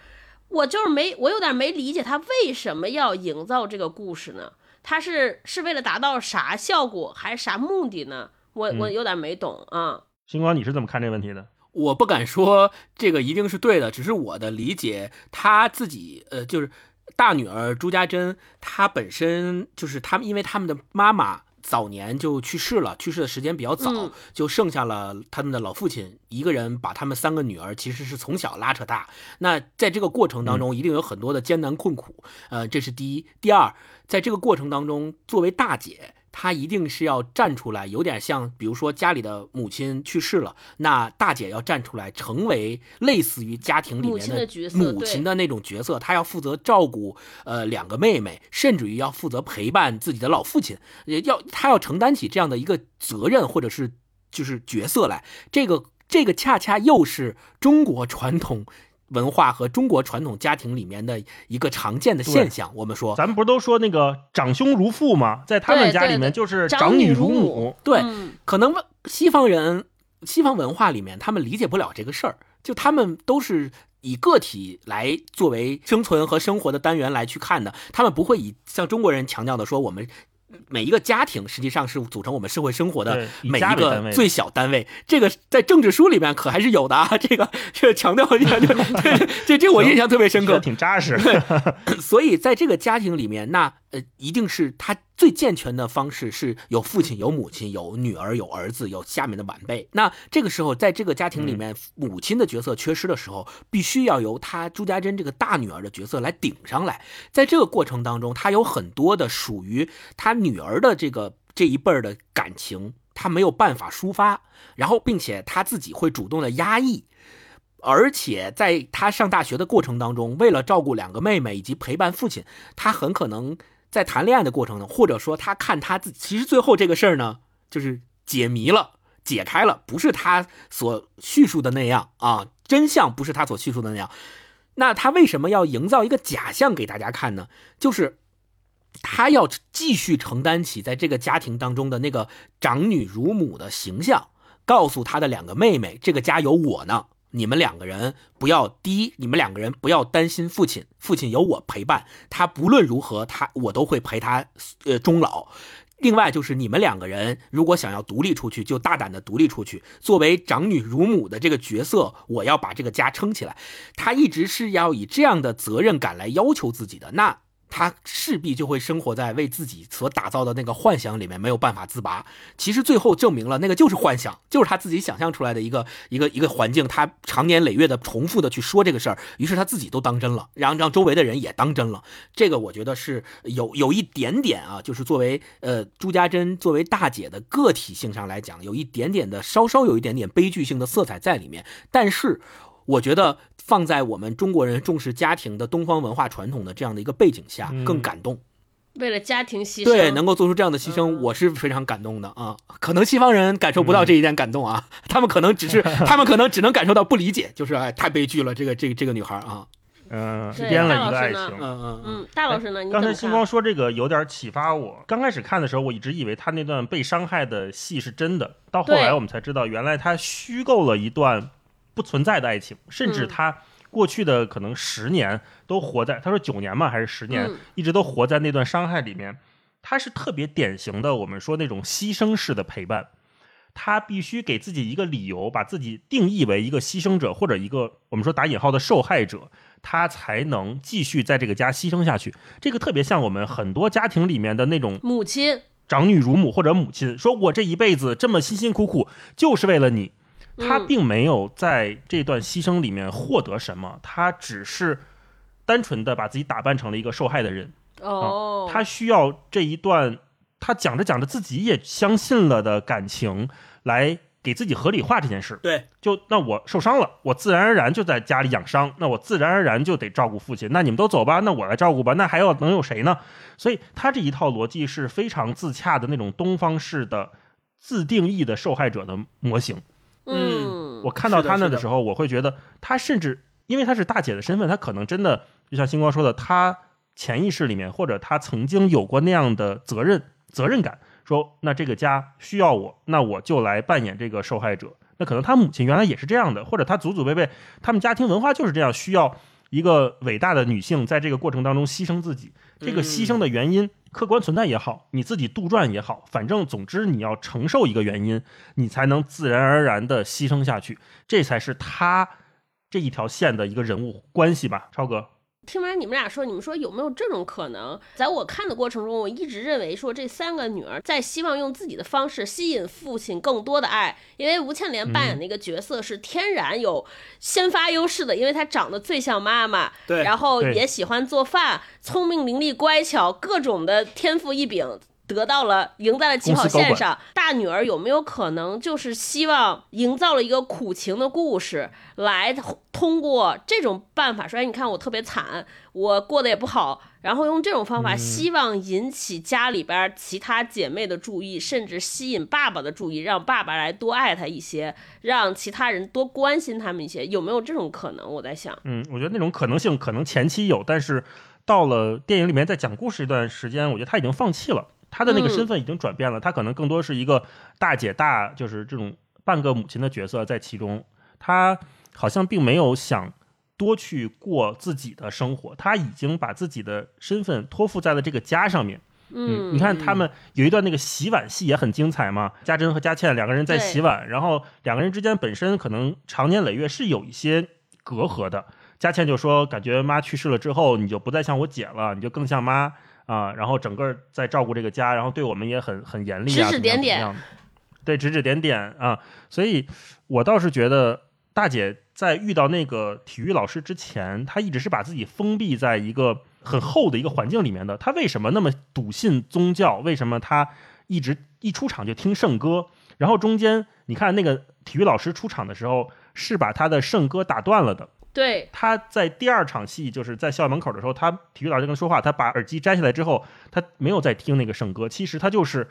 我就是没，我有点没理解他为什么要营造这个故事呢？他是是为了达到啥效果，还是啥目的呢？我我有点没懂啊。星光，你是怎么看这个问题的？我不敢说这个一定是对的，只是我的理解，他自己呃就是。大女儿朱家珍，她本身就是他们，因为他们的妈妈早年就去世了，去世的时间比较早，就剩下了他们的老父亲一个人，把他们三个女儿其实是从小拉扯大。那在这个过程当中，一定有很多的艰难困苦，呃，这是第一。第二，在这个过程当中，作为大姐。她一定是要站出来，有点像，比如说家里的母亲去世了，那大姐要站出来，成为类似于家庭里面的母亲的那种角色。她要负责照顾呃两个妹妹，甚至于要负责陪伴自己的老父亲，也要她要承担起这样的一个责任，或者是就是角色来。这个这个恰恰又是中国传统。文化和中国传统家庭里面的一个常见的现象，我们说，咱们不是都说那个长兄如父吗？在他们家里面就是长女如母。对，可能西方人、西方文化里面他们理解不了这个事儿，就他们都是以个体来作为生存和生活的单元来去看的，他们不会以像中国人强调的说我们。每一个家庭实际上是组成我们社会生活的每一个最小单位，这个在政治书里面可还是有的啊。这个这个强调一下，这这这我印象特别深刻，挺扎实。所以在这个家庭里面，那呃，一定是他。最健全的方式是有父亲、有母亲、有女儿、有儿子、有下面的晚辈。那这个时候，在这个家庭里面，母亲的角色缺失的时候，必须要由她朱家珍这个大女儿的角色来顶上来。在这个过程当中，她有很多的属于她女儿的这个这一辈儿的感情，她没有办法抒发，然后并且她自己会主动的压抑，而且在她上大学的过程当中，为了照顾两个妹妹以及陪伴父亲，她很可能。在谈恋爱的过程中，或者说他看他自己，其实最后这个事儿呢，就是解谜了，解开了，不是他所叙述的那样啊，真相不是他所叙述的那样。那他为什么要营造一个假象给大家看呢？就是他要继续承担起在这个家庭当中的那个长女如母的形象，告诉他的两个妹妹，这个家有我呢。你们两个人不要第一，你们两个人不要担心父亲，父亲有我陪伴，他不论如何，他我都会陪他，呃，终老。另外就是你们两个人如果想要独立出去，就大胆的独立出去。作为长女如母的这个角色，我要把这个家撑起来。他一直是要以这样的责任感来要求自己的。那。他势必就会生活在为自己所打造的那个幻想里面，没有办法自拔。其实最后证明了，那个就是幻想，就是他自己想象出来的一个一个一个环境。他常年累月的重复的去说这个事儿，于是他自己都当真了，然后让周围的人也当真了。这个我觉得是有有一点点啊，就是作为呃朱家珍作为大姐的个体性上来讲，有一点点的稍稍有一点点悲剧性的色彩在里面。但是。我觉得放在我们中国人重视家庭的东方文化传统的这样的一个背景下，更感动。为了家庭牺牲，对，能够做出这样的牺牲，我是非常感动的啊。可能西方人感受不到这一点感动啊，他们可能只是，他们可能只能感受到不理解，就是哎，太悲剧了，这个这个这个女孩啊，嗯，编了一个爱情，嗯嗯嗯。大老师呢？刚才星光说这个有点启发我。刚开始看的时候，我一直以为他那段被伤害的戏是真的，到后来我们才知道，原来他虚构了一段。不存在的爱情，甚至他过去的可能十年都活在他说九年嘛还是十年，一直都活在那段伤害里面。他是特别典型的，我们说那种牺牲式的陪伴。他必须给自己一个理由，把自己定义为一个牺牲者或者一个我们说打引号的受害者，他才能继续在这个家牺牲下去。这个特别像我们很多家庭里面的那种母亲，长女如母或者母亲，说我这一辈子这么辛辛苦苦就是为了你。他并没有在这段牺牲里面获得什么，他只是单纯的把自己打扮成了一个受害的人。哦，他需要这一段他讲着讲着自己也相信了的感情，来给自己合理化这件事。对，就那我受伤了，我自然而然就在家里养伤，那我自然而然就得照顾父亲。那你们都走吧，那我来照顾吧。那还要能有谁呢？所以他这一套逻辑是非常自洽的那种东方式的自定义的受害者的模型。嗯，我看到他那的时候，我会觉得他甚至因为她是大姐的身份，她可能真的就像星光说的，她潜意识里面或者她曾经有过那样的责任责任感，说那这个家需要我，那我就来扮演这个受害者。那可能她母亲原来也是这样的，或者她祖祖辈辈他们家庭文化就是这样，需要一个伟大的女性在这个过程当中牺牲自己。这个牺牲的原因，客观存在也好，你自己杜撰也好，反正总之你要承受一个原因，你才能自然而然的牺牲下去，这才是他这一条线的一个人物关系吧，超哥。听完你们俩说，你们说有没有这种可能？在我看的过程中，我一直认为说这三个女儿在希望用自己的方式吸引父亲更多的爱，因为吴倩莲扮演的一个角色是天然有先发优势的，因为她长得最像妈妈，对，然后也喜欢做饭，聪明伶俐、乖巧，各种的天赋异禀。得到了，赢在了起跑线上。大女儿有没有可能就是希望营造了一个苦情的故事，来通过这种办法说：“哎，你看我特别惨，我过得也不好。”然后用这种方法，希望引起家里边其他姐妹的注意，甚至吸引爸爸的注意，让爸爸来多爱她一些，让其他人多关心他们一些。有没有这种可能？我在想。嗯，我觉得那种可能性可能前期有，但是到了电影里面在讲故事一段时间，我觉得他已经放弃了。他的那个身份已经转变了，她可能更多是一个大姐大，就是这种半个母亲的角色在其中。她好像并没有想多去过自己的生活，她已经把自己的身份托付在了这个家上面。嗯，你看他们有一段那个洗碗戏也很精彩嘛，家珍和佳倩两个人在洗碗，然后两个人之间本身可能长年累月是有一些隔阂的。佳倩就说，感觉妈去世了之后，你就不再像我姐了，你就更像妈。啊，然后整个在照顾这个家，然后对我们也很很严厉啊，指指点点，对，指指点点啊。所以，我倒是觉得大姐在遇到那个体育老师之前，她一直是把自己封闭在一个很厚的一个环境里面的。她为什么那么笃信宗教？为什么她一直一出场就听圣歌？然后中间你看那个体育老师出场的时候，是把他的圣歌打断了的。对，他在第二场戏，就是在校园门口的时候，他体育老师跟他说话，他把耳机摘下来之后，他没有再听那个圣歌。其实他就是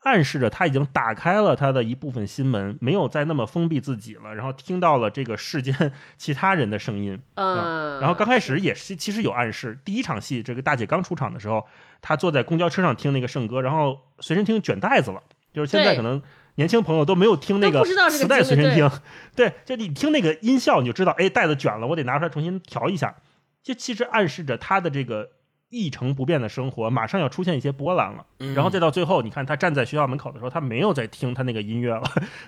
暗示着他已经打开了他的一部分心门，没有再那么封闭自己了，然后听到了这个世间 其他人的声音。嗯，然后刚开始也是其实有暗示，第一场戏这个大姐刚出场的时候，她坐在公交车上听那个圣歌，然后随身听卷袋子了，就是现在可能。年轻朋友都没有听那个磁带随身听，对，就你听那个音效，你就知道，哎，带子卷了，我得拿出来重新调一下。这其实暗示着他的这个一成不变的生活马上要出现一些波澜了。然后再到最后，你看他站在学校门口的时候，他没有在听他那个音乐了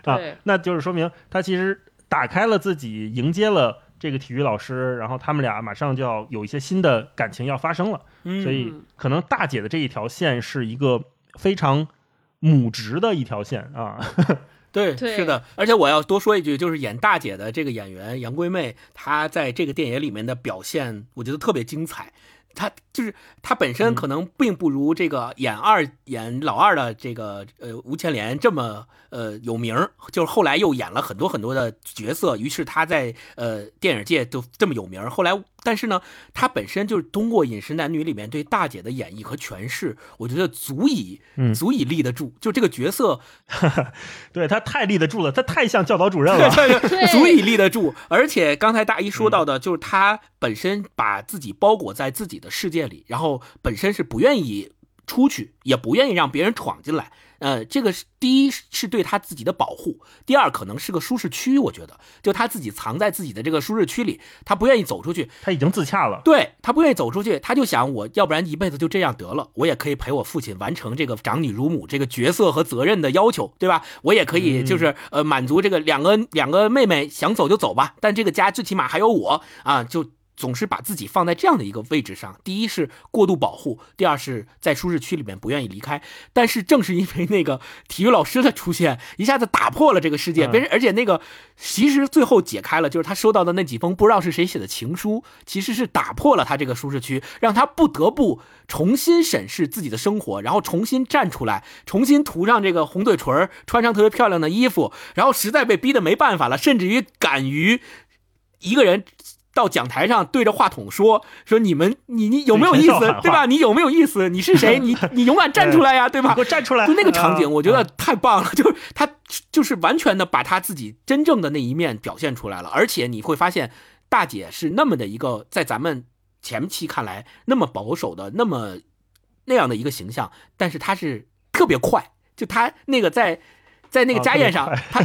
啊，那就是说明他其实打开了自己，迎接了这个体育老师，然后他们俩马上就要有一些新的感情要发生了。所以可能大姐的这一条线是一个非常。母职的一条线啊，对，是的，而且我要多说一句，就是演大姐的这个演员杨贵妹，她在这个电影里面的表现，我觉得特别精彩。她就是他本身可能并不如这个演二演老二的这个呃吴倩莲这么呃有名，就是后来又演了很多很多的角色，于是他在呃电影界就这么有名。后来，但是呢，他本身就是通过《饮食男女》里面对大姐的演绎和诠释，我觉得足以足以立得住。就这个角色，对他太立得住了，他太像教导主任了，足以立得住。而且刚才大一说到的，就是他本身把自己包裹在自己的。世界里，然后本身是不愿意出去，也不愿意让别人闯进来。呃，这个是第一是对他自己的保护，第二可能是个舒适区。我觉得，就他自己藏在自己的这个舒适区里，他不愿意走出去。他已经自洽了，对他不愿意走出去，他就想，我要不然一辈子就这样得了，我也可以陪我父亲完成这个长女如母这个角色和责任的要求，对吧？我也可以就是呃满足这个两个两个妹妹想走就走吧，但这个家最起码还有我啊，就。总是把自己放在这样的一个位置上，第一是过度保护，第二是在舒适区里面不愿意离开。但是正是因为那个体育老师的出现，一下子打破了这个世界。别人而且那个其实最后解开了，就是他收到的那几封不知道是谁写的情书，其实是打破了他这个舒适区，让他不得不重新审视自己的生活，然后重新站出来，重新涂上这个红嘴唇，穿上特别漂亮的衣服，然后实在被逼得没办法了，甚至于敢于一个人。到讲台上对着话筒说说你们你你有没有意思对吧？你有没有意思？你是谁？你你勇敢站出来呀，对吧？给我站出来！就那个场景，我觉得太棒了。就是他就是完全的把他自己真正的那一面表现出来了。而且你会发现，大姐是那么的一个，在咱们前期看来那么保守的那么那样的一个形象，但是她是特别快，就她那个在在那个家宴上，他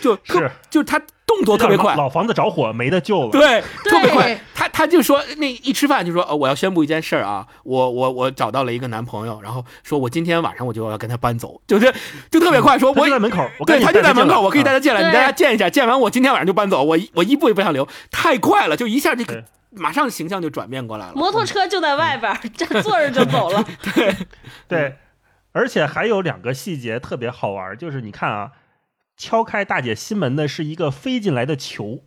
就特就他动作特别快，老房子着火没得救了，对，特别快。他他就说那一吃饭就说呃我要宣布一件事儿啊，我我我找到了一个男朋友，然后说我今天晚上我就要跟他搬走，就是就特别快，说我在门口，对他就在门口，我可以带他进来，你带他见一下，见完我今天晚上就搬走，我我一步也不想留，太快了，就一下这个马上形象就转变过来了，摩托车就在外边，这坐着就走了，对。对，而且还有两个细节特别好玩，就是你看啊。敲开大姐心门的是一个飞进来的球，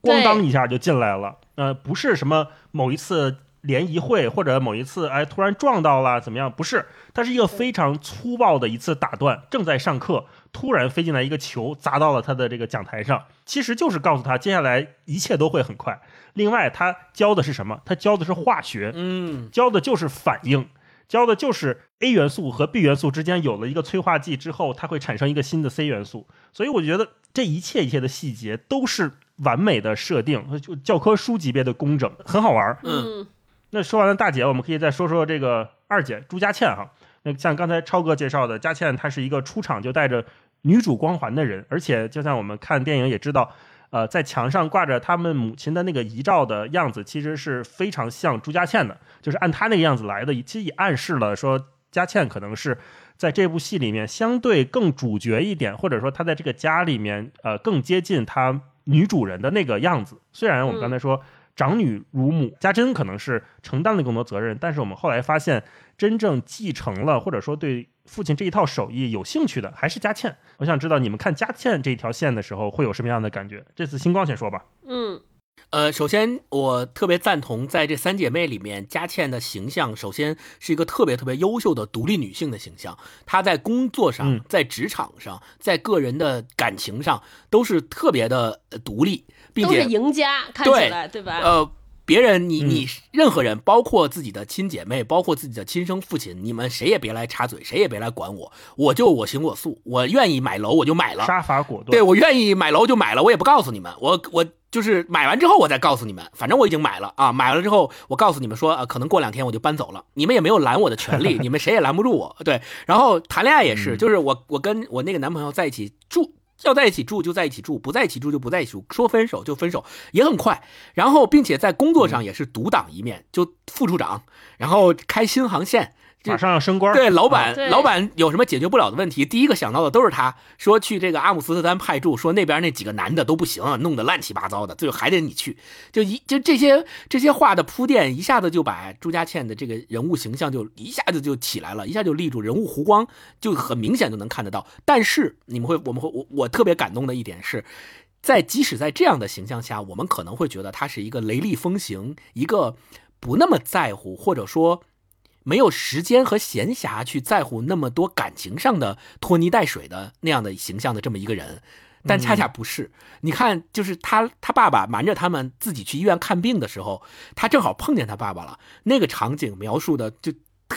咣当一下就进来了。呃，不是什么某一次联谊会或者某一次哎突然撞到了怎么样？不是，它是一个非常粗暴的一次打断。正在上课，突然飞进来一个球砸到了他的这个讲台上，其实就是告诉他接下来一切都会很快。另外，他教的是什么？他教的是化学，嗯，教的就是反应。教的就是 A 元素和 B 元素之间有了一个催化剂之后，它会产生一个新的 C 元素。所以我觉得这一切一切的细节都是完美的设定，就教科书级别的工整，很好玩。嗯，那说完了大姐，我们可以再说说这个二姐朱佳倩哈。那像刚才超哥介绍的，佳倩她是一个出场就带着女主光环的人，而且就像我们看电影也知道。呃，在墙上挂着他们母亲的那个遗照的样子，其实是非常像朱家倩的，就是按她那个样子来的。其实也暗示了说，佳倩可能是在这部戏里面相对更主角一点，或者说她在这个家里面，呃，更接近她女主人的那个样子。虽然我们刚才说长女如母，家珍可能是承担了更多责任，但是我们后来发现，真正继承了或者说对。父亲这一套手艺有兴趣的还是佳倩？我想知道你们看佳倩这条线的时候会有什么样的感觉？这次星光先说吧。嗯，呃，首先我特别赞同，在这三姐妹里面，佳倩的形象首先是一个特别特别优秀的独立女性的形象。她在工作上、在职场上、在个人的感情上都是特别的独立，并且赢家，看起来对吧？呃。别人，你你任何人，包括自己的亲姐妹，包括自己的亲生父亲，你们谁也别来插嘴，谁也别来管我，我就我行我素，我愿意买楼我就买了，杀伐果断。对我愿意买楼就买了，我也不告诉你们，我我就是买完之后我再告诉你们，反正我已经买了啊，买了之后我告诉你们说，呃，可能过两天我就搬走了，你们也没有拦我的权利，你们谁也拦不住我。对，然后谈恋爱也是，就是我我跟我那个男朋友在一起住。要在一起住就在一起住，不在一起住就不在一起住，说分手就分手，也很快。然后，并且在工作上也是独当一面，就副处长，然后开新航线。马上要升官，对老板，老板有什么解决不了的问题，第一个想到的都是他。说去这个阿姆斯特丹派驻，说那边那几个男的都不行，弄得乱七八糟的，最后还得你去。就一就这些这些话的铺垫，一下子就把朱家倩的这个人物形象就一下子就起来了，一下就立住，人物弧光就很明显就能看得到。但是你们会，我们会，我我特别感动的一点是，在即使在这样的形象下，我们可能会觉得他是一个雷厉风行，一个不那么在乎，或者说。没有时间和闲暇去在乎那么多感情上的拖泥带水的那样的形象的这么一个人，但恰恰不是。你看，就是他他爸爸瞒着他们自己去医院看病的时候，他正好碰见他爸爸了。那个场景描述的就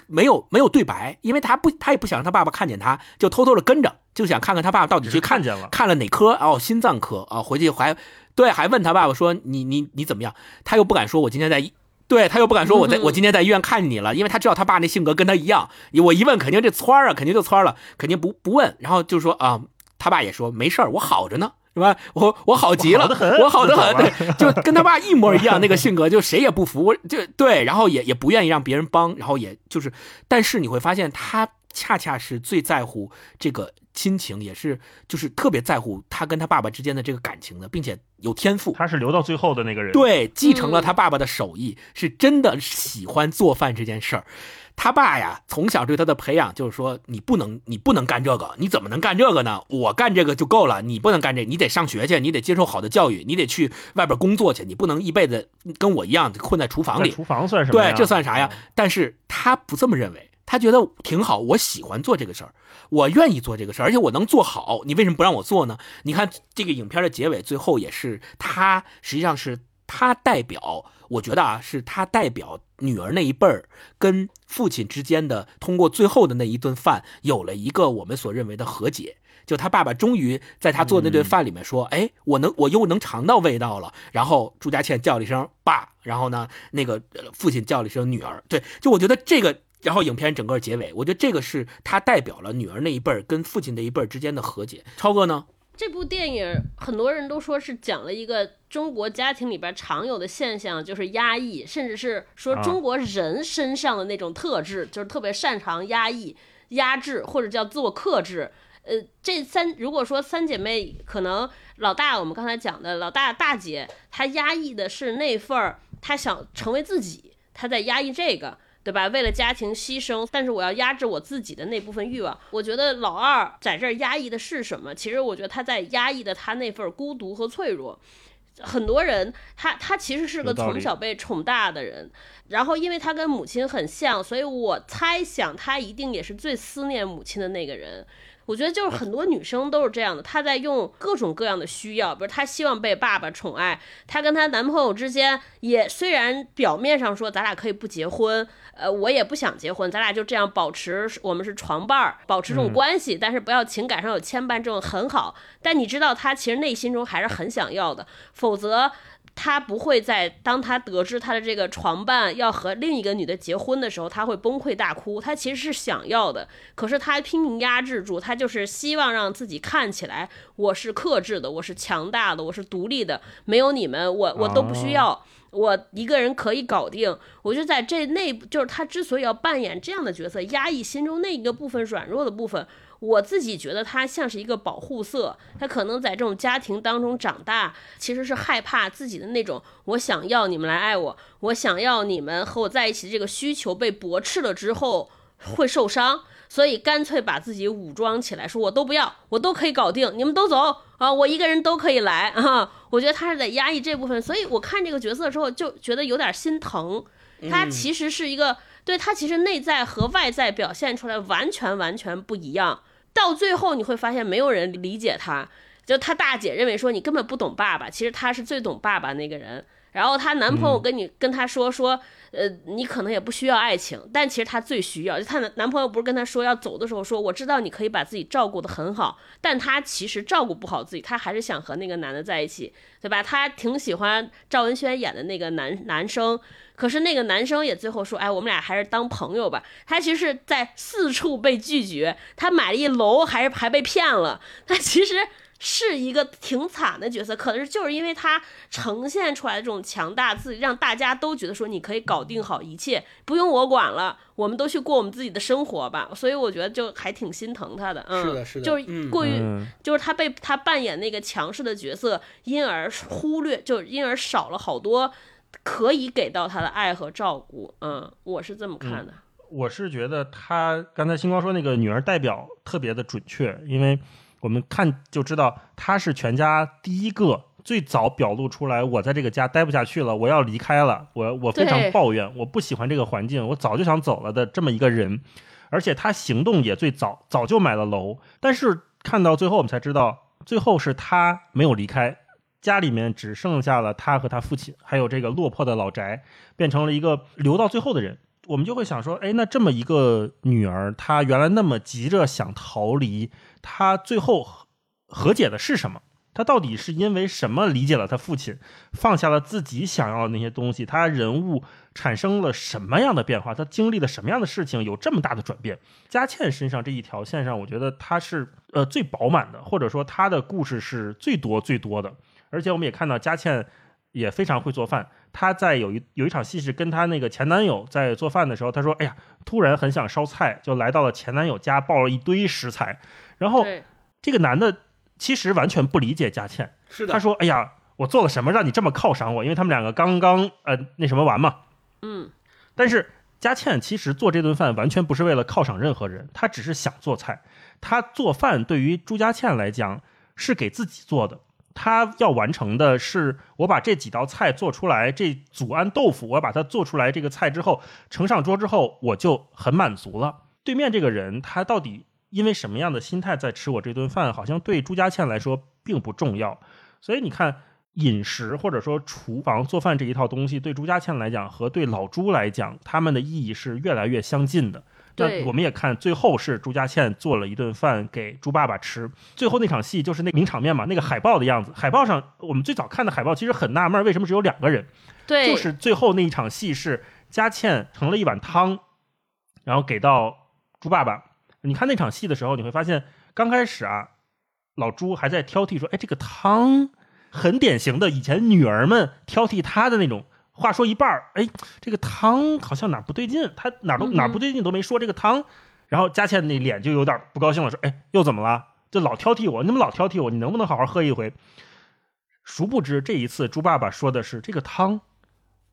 没有没有对白，因为他不他也不想让他爸爸看见他，就偷偷的跟着，就想看看他爸爸到底去看见了看了哪科哦，心脏科啊，回去还对还问他爸爸说你你你怎么样？他又不敢说，我今天在。对他又不敢说，我在我今天在医院看你了，因为他知道他爸那性格跟他一样。我一问，肯定这窜儿啊，肯定就窜了，肯定不不问。然后就说啊，他爸也说没事儿，我好着呢，是吧？我我好极了，我好的很，对，就跟他爸一模一样那个性格，就谁也不服，就对，然后也也不愿意让别人帮，然后也就是，但是你会发现他恰恰是最在乎这个。亲情也是，就是特别在乎他跟他爸爸之间的这个感情的，并且有天赋。他是留到最后的那个人，对，继承了他爸爸的手艺，是真的喜欢做饭这件事儿。他爸呀，从小对他的培养就是说，你不能，你不能干这个，你怎么能干这个呢？我干这个就够了，你不能干这，你得上学去，你得接受好的教育，你得去外边工作去，你不能一辈子跟我一样困在厨房里。厨房算什么？对，这算啥呀？但是他不这么认为。他觉得挺好，我喜欢做这个事儿，我愿意做这个事儿，而且我能做好。你为什么不让我做呢？你看这个影片的结尾，最后也是他，实际上是他代表，我觉得啊，是他代表女儿那一辈儿跟父亲之间的，通过最后的那一顿饭，有了一个我们所认为的和解。就他爸爸终于在他做那顿饭里面说：“哎，我能，我又能尝到味道了。”然后朱家倩叫了一声“爸”，然后呢，那个父亲叫了一声“女儿”。对，就我觉得这个，然后影片整个结尾，我觉得这个是它代表了女儿那一辈儿跟父亲那一辈儿之间的和解。超哥呢？这部电影很多人都说是讲了一个中国家庭里边常有的现象，就是压抑，甚至是说中国人身上的那种特质，就是特别擅长压抑、压制或者叫自我克制。呃，这三如果说三姐妹，可能老大我们刚才讲的老大大姐，她压抑的是那份儿，她想成为自己，她在压抑这个。对吧？为了家庭牺牲，但是我要压制我自己的那部分欲望。我觉得老二在这儿压抑的是什么？其实我觉得他在压抑的他那份孤独和脆弱。很多人，他他其实是个从小被宠大的人，然后因为他跟母亲很像，所以我猜想他一定也是最思念母亲的那个人。我觉得就是很多女生都是这样的，她在用各种各样的需要，比如她希望被爸爸宠爱，她跟她男朋友之间也虽然表面上说咱俩可以不结婚，呃，我也不想结婚，咱俩就这样保持我们是床伴儿，保持这种关系，但是不要情感上有牵绊，这种很好。但你知道，她其实内心中还是很想要的，否则。他不会在当他得知他的这个床伴要和另一个女的结婚的时候，他会崩溃大哭。他其实是想要的，可是他拼命压制住，他就是希望让自己看起来我是克制的，我是强大的，我是独立的，没有你们，我我都不需要，我一个人可以搞定。我就在这内部，就是他之所以要扮演这样的角色，压抑心中那一个部分软弱的部分。我自己觉得他像是一个保护色，他可能在这种家庭当中长大，其实是害怕自己的那种我想要你们来爱我，我想要你们和我在一起这个需求被驳斥了之后会受伤，所以干脆把自己武装起来，说我都不要，我都可以搞定，你们都走啊，我一个人都可以来啊。我觉得他是在压抑这部分，所以我看这个角色的时候就觉得有点心疼，他其实是一个。对他其实内在和外在表现出来完全完全不一样，到最后你会发现没有人理解他，就他大姐认为说你根本不懂爸爸，其实他是最懂爸爸那个人。然后她男朋友跟你跟她说说，呃，你可能也不需要爱情，但其实她最需要。就她男男朋友不是跟她说要走的时候说，我知道你可以把自己照顾得很好，但她其实照顾不好自己，她还是想和那个男的在一起，对吧？她挺喜欢赵文轩演的那个男男生，可是那个男生也最后说，哎，我们俩还是当朋友吧。他其实是在四处被拒绝，他买了一楼，还是还被骗了。他其实。是一个挺惨的角色，可能是就是因为他呈现出来的这种强大，自己让大家都觉得说你可以搞定好一切，不用我管了，我们都去过我们自己的生活吧。所以我觉得就还挺心疼他的，嗯，是的，是的，就是过于，就是他被他扮演那个强势的角色，因而忽略，就因而少了好多可以给到他的爱和照顾，嗯，我是这么看的。我是觉得他刚才星光说那个女儿代表特别的准确，因为。我们看就知道，他是全家第一个最早表露出来，我在这个家待不下去了，我要离开了，我我非常抱怨，我不喜欢这个环境，我早就想走了的这么一个人，而且他行动也最早，早就买了楼，但是看到最后我们才知道，最后是他没有离开，家里面只剩下了他和他父亲，还有这个落魄的老宅，变成了一个留到最后的人。我们就会想说，哎，那这么一个女儿，她原来那么急着想逃离，她最后和解的是什么？她到底是因为什么理解了她父亲，放下了自己想要的那些东西？她人物产生了什么样的变化？她经历了什么样的事情？有这么大的转变？佳倩身上这一条线上，我觉得她是呃最饱满的，或者说她的故事是最多最多的。而且我们也看到佳倩也非常会做饭。她在有一有一场戏是跟她那个前男友在做饭的时候，她说：“哎呀，突然很想烧菜，就来到了前男友家，抱了一堆食材。然后这个男的其实完全不理解佳倩，是的。他说：‘哎呀，我做了什么让你这么犒赏我？’因为他们两个刚刚呃那什么完嘛。嗯。但是佳倩其实做这顿饭完全不是为了犒赏任何人，她只是想做菜。她做饭对于朱佳倩来讲是给自己做的。”他要完成的是，我把这几道菜做出来，这祖安豆腐，我把它做出来，这个菜之后呈上桌之后，我就很满足了。对面这个人，他到底因为什么样的心态在吃我这顿饭，好像对朱家倩来说并不重要。所以你看，饮食或者说厨房做饭这一套东西，对朱家倩来讲和对老朱来讲，他们的意义是越来越相近的。对那我们也看最后是朱家倩做了一顿饭给朱爸爸吃，最后那场戏就是那名场面嘛，那个海报的样子。海报上我们最早看的海报其实很纳闷，为什么只有两个人？对，就是最后那一场戏是佳倩盛了一碗汤，然后给到朱爸爸。你看那场戏的时候，你会发现刚开始啊，老朱还在挑剔说：“哎，这个汤很典型的以前女儿们挑剔他的那种。”话说一半儿，哎，这个汤好像哪儿不对劲，他哪儿都哪儿不对劲都没说这个汤，然后佳倩那脸就有点不高兴了，说：“哎，又怎么了？就老挑剔我，你怎么老挑剔我？你能不能好好喝一回？”殊不知这一次猪爸爸说的是这个汤，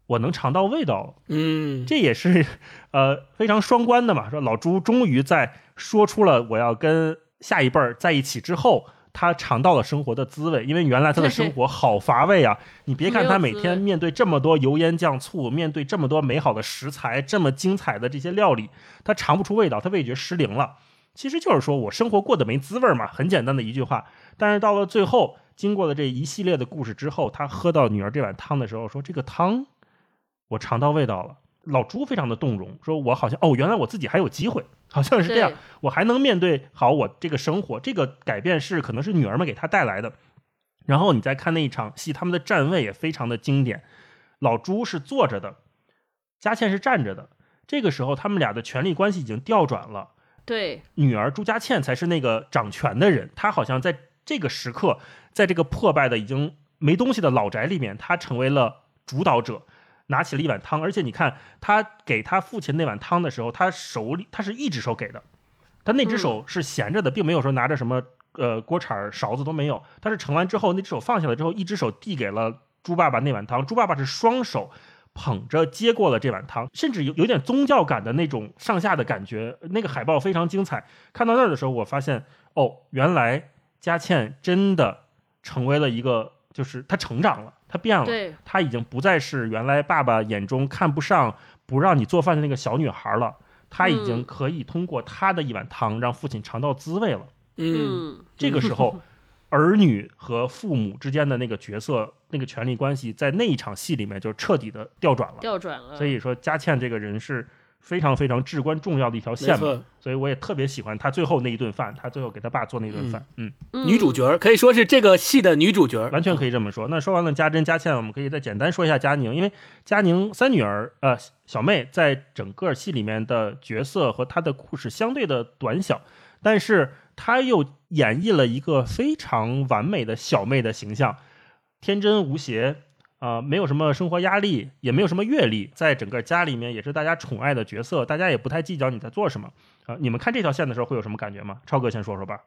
我能尝到味道了。嗯，这也是呃非常双关的嘛。说老朱终于在说出了我要跟下一辈儿在一起之后，他尝到了生活的滋味。因为原来他的生活好乏味啊！你别看他每天面对这么多油盐酱醋，面对这么多美好的食材，这么精彩的这些料理，他尝不出味道，他味觉失灵了。其实就是说我生活过得没滋味嘛，很简单的一句话。但是到了最后，经过了这一系列的故事之后，他喝到女儿这碗汤的时候，说这个汤我尝到味道了。老朱非常的动容，说我好像哦，原来我自己还有机会，好像是这样，我还能面对好我这个生活，这个改变是可能是女儿们给他带来的。然后你再看那一场戏，他们的站位也非常的经典，老朱是坐着的，佳倩是站着的。这个时候，他们俩的权力关系已经调转了，对女儿朱家倩才是那个掌权的人，她好像在这个时刻，在这个破败的已经没东西的老宅里面，她成为了主导者，拿起了一碗汤。而且你看，他给他父亲那碗汤的时候，他手里他是一只手给的，他那只手是闲着的，并没有说拿着什么呃锅铲、勺子都没有，他是盛完之后，那只手放下来之后，一只手递给了猪爸爸那碗汤，猪爸爸是双手。捧着接过了这碗汤，甚至有有点宗教感的那种上下的感觉。那个海报非常精彩。看到那儿的时候，我发现哦，原来佳倩真的成为了一个，就是她成长了，她变了，对她已经不再是原来爸爸眼中看不上、不让你做饭的那个小女孩了。她已经嗯可以通过她的一碗汤，让父亲尝到滋味了。嗯，嗯，这个时候，儿女和父母之间的那个角色、那个权力关系，在那一场戏里面就彻底的调转了。调转了，所以说，佳倩这个人是非常非常至关重要的一条线嘛。所以我也特别喜欢他最后那一顿饭，他最后给他爸做那顿饭，嗯，嗯女主角可以说是这个戏的女主角，完全可以这么说。那说完了家珍、家倩，我们可以再简单说一下佳宁，因为佳宁三女儿，呃，小妹在整个戏里面的角色和她的故事相对的短小，但是她又演绎了一个非常完美的小妹的形象，天真无邪。啊、没有什么生活压力，也没有什么阅历，在整个家里面也是大家宠爱的角色，大家也不太计较你在做什么啊、你们看这条线的时候会有什么感觉吗？超哥先说说吧。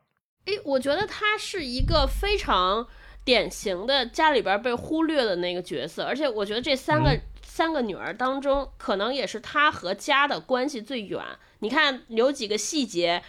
诶，我觉得他是一个非常典型的家里边被忽略的那个角色，而且我觉得这三个、嗯三个女儿当中，可能也是他和家的关系最远。你看有几个细节，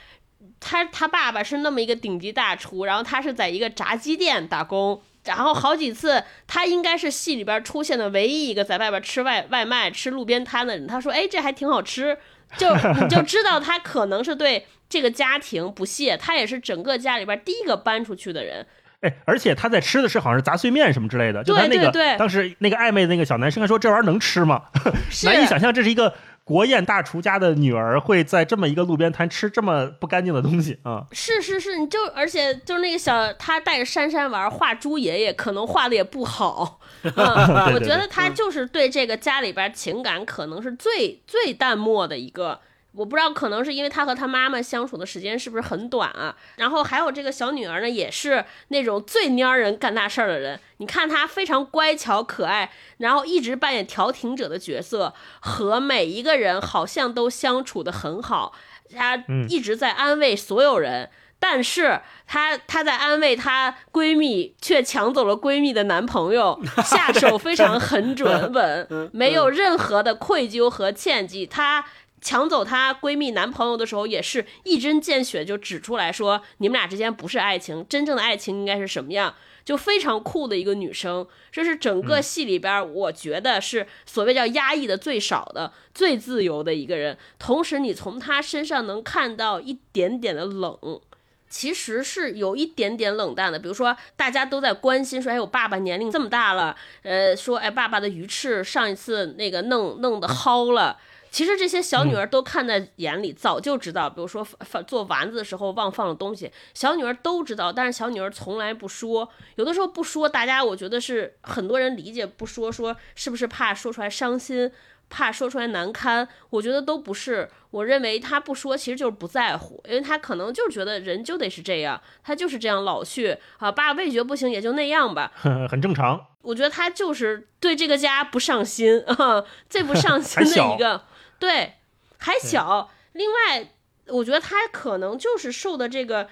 他他爸爸是那么一个顶级大厨，然后他是在一个炸鸡店打工。然后好几次，他应该是戏里边出现的唯一一个在外边吃外外卖、吃路边摊的人。他说：“哎，这还挺好吃。”就你 就知道他可能是对这个家庭不屑，他也是整个家里边第一个搬出去的人。哎，而且他在吃的是好像是杂碎面什么之类的，就他对那个对对当时那个暧昧的那个小男生还说这玩意儿能吃吗？难以想象这是一个国宴大厨家的女儿会在这么一个路边摊吃这么不干净的东西啊！是是是，你就而且就是那个小他带着珊珊玩画猪爷爷，可能画的也不好。嗯，对对我觉得他就是对这个家里边情感可能是最最淡漠的一个。我不知道，可能是因为他和他妈妈相处的时间是不是很短啊？然后还有这个小女儿呢，也是那种最蔫儿人干大事儿的人。你看她非常乖巧可爱，然后一直扮演调停者的角色，和每一个人好像都相处的很好。她一直在安慰所有人，但是她她在安慰她闺蜜，却抢走了闺蜜的男朋友，下手非常狠准稳，没有任何的愧疚和歉忌。她。抢走她闺蜜男朋友的时候，也是一针见血就指出来说，你们俩之间不是爱情，真正的爱情应该是什么样？就非常酷的一个女生，这是整个戏里边，我觉得是所谓叫压抑的最少的、最自由的一个人。同时，你从她身上能看到一点点的冷，其实是有一点点冷淡的。比如说，大家都在关心说，哎，我爸爸年龄这么大了，呃，说，哎，爸爸的鱼翅上一次那个弄弄的薅了。其实这些小女儿都看在眼里，早就知道。比如说放做丸子的时候忘放了东西，小女儿都知道，但是小女儿从来不说。有的时候不说，大家我觉得是很多人理解不说，说是不是怕说出来伤心，怕说出来难堪？我觉得都不是。我认为她不说，其实就是不在乎，因为她可能就是觉得人就得是这样，她就是这样老去啊。爸味觉不行，也就那样吧，很正常。我觉得他就是对这个家不上心啊，最不上心的一个。对，还小。另外，我觉得他可能就是受的这个，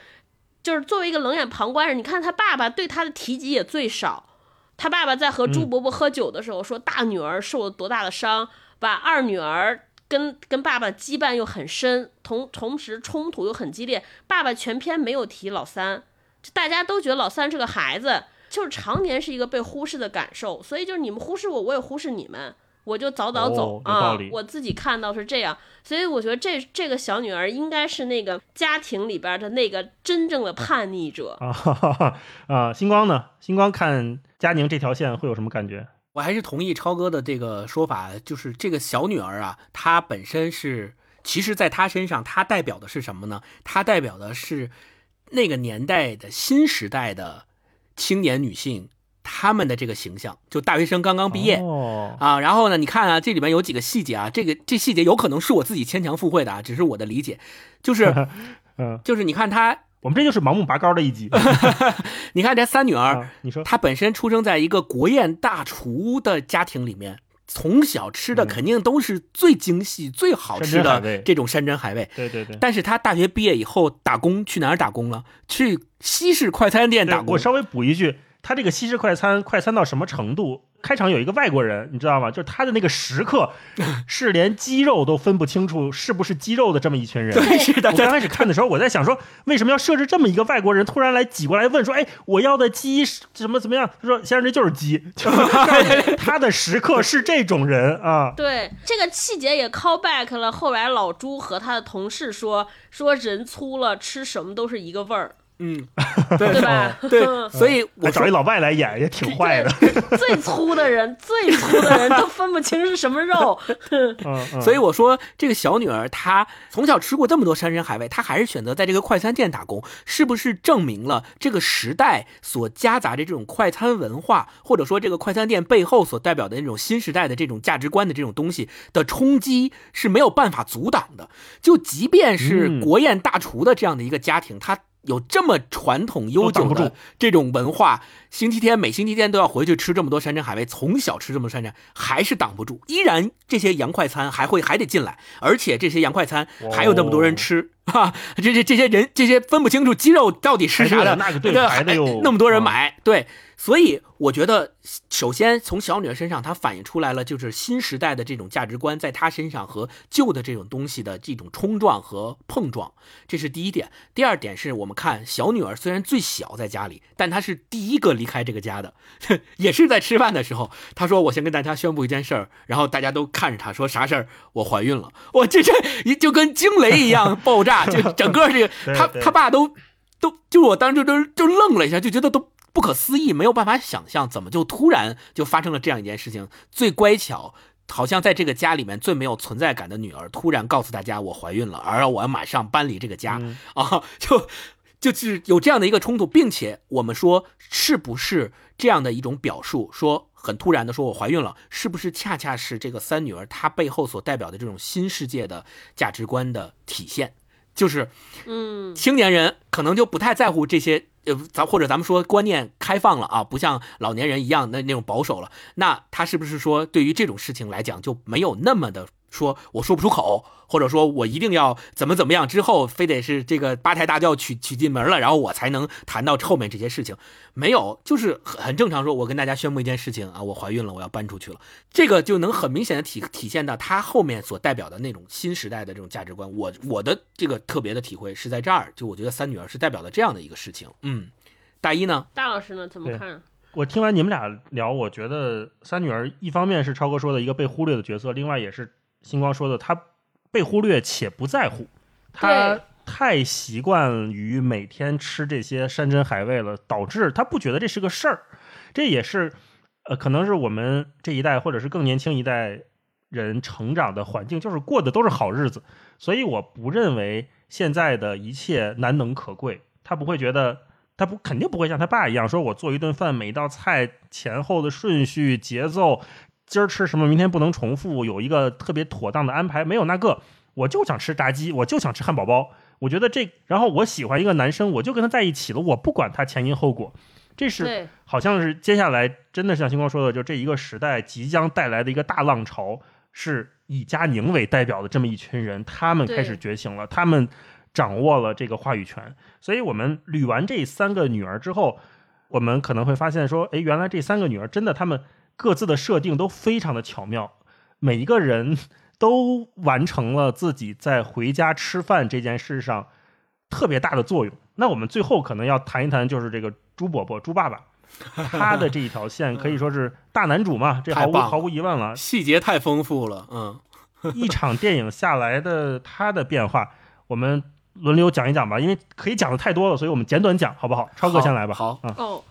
就是作为一个冷眼旁观人。你看他爸爸对他的提及也最少。他爸爸在和朱伯伯喝酒的时候说，大女儿受了多大的伤，把二女儿跟跟爸爸羁绊又很深，同同时冲突又很激烈。爸爸全篇没有提老三，就大家都觉得老三是个孩子，就是常年是一个被忽视的感受。所以就是你们忽视我，我也忽视你们。我就早早走啊！我自己看到是这样，所以我觉得这这个小女儿应该是那个家庭里边的那个真正的叛逆者啊！啊，星光呢？星光看佳宁这条线会有什么感觉？我还是同意超哥的这个说法，就是这个小女儿啊，她本身是，其实在她身上，她代表的是什么呢？她代表的是那个年代的新时代的青年女性。他们的这个形象，就大学生刚刚毕业啊，然后呢，你看啊，这里面有几个细节啊，这个这细节有可能是我自己牵强附会的啊，只是我的理解，就是，嗯，就是你看他，我们这就是盲目拔高的一集。你看这三女儿，你说她本身出生在一个国宴大厨的家庭里面，从小吃的肯定都是最精细、最好吃的这种山珍海味。对对对。但是她大学毕业以后打工去哪儿打工了？去西式快餐店打工。我稍微补一句。他这个西式快餐，快餐到什么程度？开场有一个外国人，你知道吗？就是他的那个食客，是连鸡肉都分不清楚是不是鸡肉的这么一群人。对，是的。我刚开始看的时候，我在想说，为什么要设置这么一个外国人突然来挤过来问说，哎，我要的鸡怎么怎么样？他说，先生，这就是鸡。他的食客是这种人啊。对，这个细节也 call back 了。后来老朱和他的同事说，说人粗了，吃什么都是一个味儿。嗯，对吧？对，所以我找一老外来演也挺坏的。最粗的人，最粗的人都分不清是什么肉。所以我说，这个小女儿她从小吃过这么多山珍海味，她还是选择在这个快餐店打工，是不是证明了这个时代所夹杂着这种快餐文化，或者说这个快餐店背后所代表的那种新时代的这种价值观的这种东西的冲击是没有办法阻挡的？就即便是国宴大厨的这样的一个家庭，他。有这么传统悠久的这种文化，星期天每星期天都要回去吃这么多山珍海味，从小吃这么多山珍，还是挡不住。依然这些洋快餐还会还得进来，而且这些洋快餐还有那么多人吃，哈，这这这些人这些分不清楚鸡肉到底是啥的，那个对牌的那么多人买，对。所以我觉得，首先从小女儿身上，她反映出来了就是新时代的这种价值观，在她身上和旧的这种东西的这种冲撞和碰撞，这是第一点。第二点是我们看小女儿虽然最小在家里，但她是第一个离开这个家的，也是在吃饭的时候，他说：“我先跟大家宣布一件事儿。”然后大家都看着他说：“啥事儿？我怀孕了！”我这这就跟惊雷一样爆炸，就整个这个他他爸都都就我当时就就愣了一下，就觉得都。不可思议，没有办法想象，怎么就突然就发生了这样一件事情？最乖巧，好像在这个家里面最没有存在感的女儿，突然告诉大家我怀孕了，而我要马上搬离这个家 啊！就就是有这样的一个冲突，并且我们说是不是这样的一种表述？说很突然的说我怀孕了，是不是恰恰是这个三女儿她背后所代表的这种新世界的价值观的体现？就是，嗯，青年人可能就不太在乎这些。呃，咱或者咱们说观念开放了啊，不像老年人一样那那种保守了，那他是不是说对于这种事情来讲就没有那么的？说我说不出口，或者说我一定要怎么怎么样之后，非得是这个八抬大轿娶娶进门了，然后我才能谈到后面这些事情。没有，就是很很正常。说我跟大家宣布一件事情啊，我怀孕了，我要搬出去了。这个就能很明显的体体现到他后面所代表的那种新时代的这种价值观。我我的这个特别的体会是在这儿，就我觉得三女儿是代表的这样的一个事情。嗯，大一呢？大老师呢？怎么看？我听完你们俩聊，我觉得三女儿一方面是超哥说的一个被忽略的角色，另外也是。星光说的，他被忽略且不在乎，他太习惯于每天吃这些山珍海味了，导致他不觉得这是个事儿。这也是呃，可能是我们这一代或者是更年轻一代人成长的环境，就是过的都是好日子，所以我不认为现在的一切难能可贵。他不会觉得，他不肯定不会像他爸一样，说我做一顿饭，每一道菜前后的顺序、节奏，今儿吃什么，明天不能重复，有一个特别妥当的安排。没有那个，我就想吃炸鸡，我就想吃汉堡包。我觉得这，然后我喜欢一个男生，我就跟他在一起了，我不管他前因后果。这是，好像是接下来真的是像星光说的，就这一个时代即将带来的一个大浪潮，是以佳宁为代表的这么一群人，他们开始觉醒了，他们掌握了这个话语权。所以我们捋完这三个女儿之后，我们可能会发现说，哎，原来这三个女儿真的，她们各自的设定都非常的巧妙，每一个人 都完成了自己在回家吃饭这件事上特别大的作用。那我们最后可能要谈一谈，就是这个猪伯伯、猪爸爸，他的这一条线可以说是大男主嘛，这毫无毫无疑问了。细节太丰富了，嗯，一场电影下来的他的变化，我们轮流讲一讲吧，因为可以讲的太多了，所以我们简短讲，好不好？超哥先来吧。好，嗯，哦，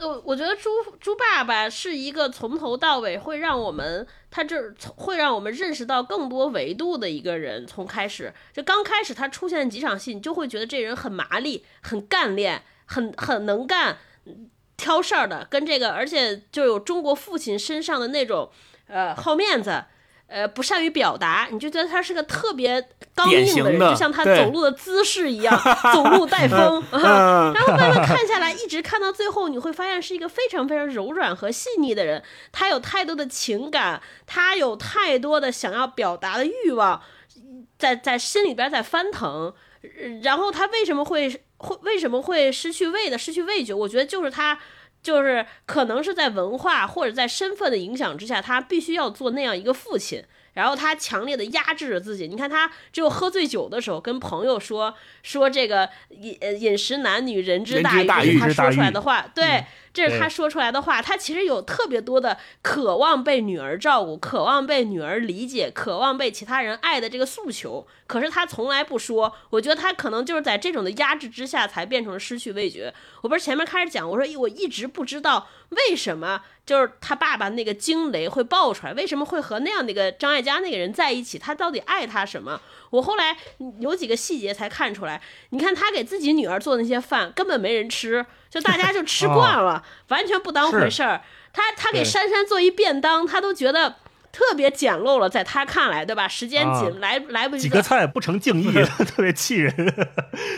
我我觉得猪猪爸爸是一个从头到尾会让我们，他这会让我们认识到更多维度的一个人。从开始，就刚开始他出现几场戏，你就会觉得这人很麻利、很干练、很很能干、挑事儿的，跟这个而且就有中国父亲身上的那种呃好面子。呃，不善于表达，你就觉得他是个特别刚硬的人，的就像他走路的姿势一样，走路带风。嗯，然后慢慢看下来，一直看到最后，你会发现是一个非常非常柔软和细腻的人。他有太多的情感，他有太多的想要表达的欲望，在在心里边在翻腾。呃然后他为什么会会为什么会失去味的失去味觉？我觉得就是他。就是可能是在文化或者在身份的影响之下，他必须要做那样一个父亲，然后他强烈的压制着自己。你看他只有喝醉酒的时候跟朋友说说这个饮呃饮食男女人之大欲，他说出来的话。对，这是他说出来的话。他其实有特别多的渴望被女儿照顾，渴望被女儿理解，渴望被其他人爱的这个诉求。可是他从来不说。我觉得他可能就是在这种的压制之下，才变成了失去味觉。我不是前面开始讲，我说我一直不知道为什么就是他爸爸那个惊雷会爆出来，为什么会和那样的一个张艾嘉那个人在一起？他到底爱他什么？我后来有几个细节才看出来。你看他给自己女儿做那些饭，根本没人吃，就大家就吃惯 了，完全不当回事儿。他他给珊珊做一便当，他都觉得。特别简陋了，在他看来，对吧？时间紧，啊来来不及几个菜不成敬意，特别气人，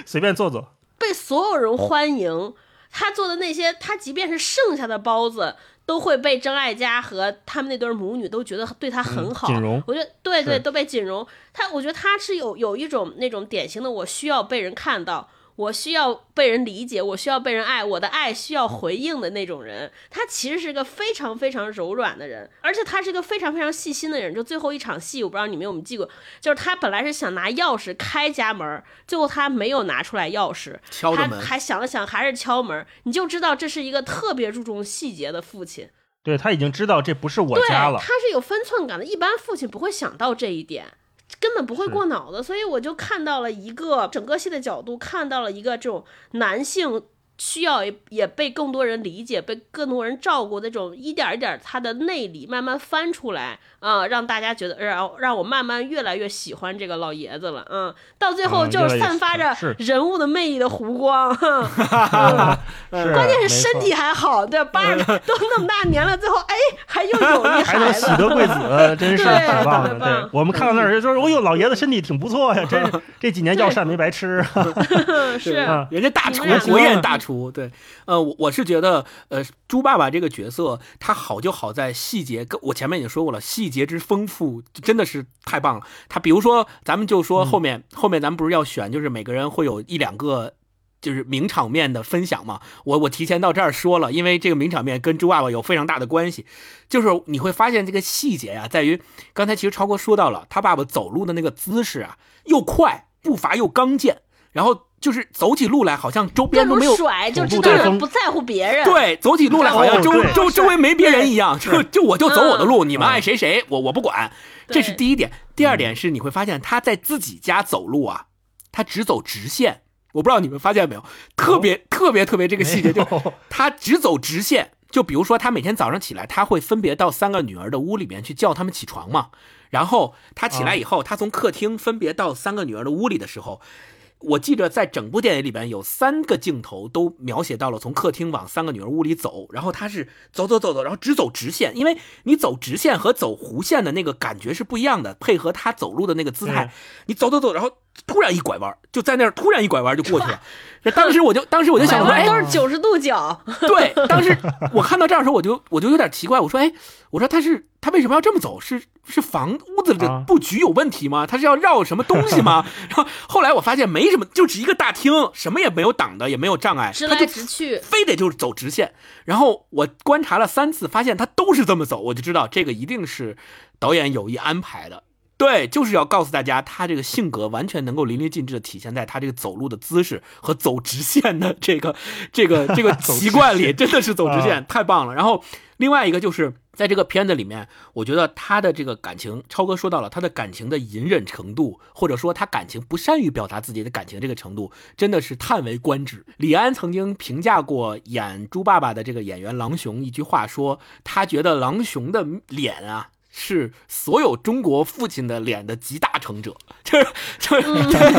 随便做做。被所有人欢迎。他做的那些，他即便是剩下的包子，都会被张艾嘉和他们那对母女都觉得对他很好。锦荣我觉得对对，都被锦荣。他，我觉得他是有有一种那种典型的，我需要被人看到，我需要被人理解，我需要被人爱，我的爱需要回应的那种人。他其实是个非常非常柔软的人，而且他是个非常非常细心的人。就最后一场戏，我不知道你们有没有记过，就是他本来是想拿钥匙开家门，最后他没有拿出来钥匙，敲门，还想了想，还是敲门，你就知道这是一个特别注重细节的父亲。对他已经知道这不是我对，家了，他是有分寸感的，一般父亲不会想到这一点。根本不会过脑子，所以我就看到了一个整个戏的角度，看到了一个这种男性需要也也被更多人理解、被更多人照顾的这种一点一点他的内里慢慢翻出来啊、让大家觉得让让我慢慢越来越喜欢这个老爷子了，嗯，到最后就是散发着人物的魅力的湖光，嗯。是关键是身体还好，对，八十都那么大年了，最后哎还又有一还能孩子，喜得贵子，真是对挺棒的。特别棒。对。我们看到那儿就说：“哦呦，老爷子身体挺不错呀，真是这几年药膳没白吃。是啊。人家大厨国宴大厨，对，呃，我我是觉得，呃，猪爸爸这个角色，他好就好在细节，跟我前面已经说过了，细节之丰富真的是太棒了。他比如说，咱们就说后面、后面咱们不是要选，就是每个人会有一两个。就是名场面的分享嘛，我我提前到这儿说了，因为这个名场面跟猪爸爸有非常大的关系。就是你会发现这个细节呀、在于刚才其实超哥说到了，他爸爸走路的那个姿势啊，又快，步伐又刚健，然后就是走起路来好像周边都没有甩，就走知道不在乎别人。对，走起路来好像周、周周围没别人一样，就就我就走我的路，嗯你们爱谁谁，我我不管。这是第一点。第二点是你会发现他在自己家走路啊，他只走直线。我不知道你们发现没有，特别特别特别这个细节，就他只走直线。就比如说，他每天早上起来，他会分别到三个女儿的屋里面去叫他们起床嘛。然后他起来以后，他从客厅分别到三个女儿的屋里的时候。我记得在整部电影里边有三个镜头都描写到了从客厅往三个女儿屋里走，然后他是走走走走，然后只走直线，因为你走直线和走弧线的那个感觉是不一样的，配合他走路的那个姿态，你走走走，然后突然一拐弯，就在那儿突然一拐弯就过去了。当时我就当时我就想说，哎，都是九十度角。对，当时我看到这儿的时候，我就我就有点奇怪，我说，哎，我说他是他为什么要这么走？是是房屋子的布局有问题吗？他是要绕什么东西吗？然后后来我发现没什么，就只一个大厅，什么也没有挡的，也没有障碍，直来直去，非得就是走直线。然后我观察了三次，发现他都是这么走，我就知道这个一定是导演有意安排的。对，就是要告诉大家，他这个性格完全能够淋漓尽致的体现在他这个走路的姿势和走直线的这个这个这个 习惯里，真的是走直线，太棒了。然后另外一个就是在这个片子里面，我觉得他的这个感情，超哥说到了他的感情的隐忍程度，或者说他感情不善于表达自己的感情这个程度，真的是叹为观止。李安曾经评价过演猪爸爸的这个演员郎雄一句话，说他觉得郎雄的脸啊。是所有中国父亲的脸的集大成者，就是就是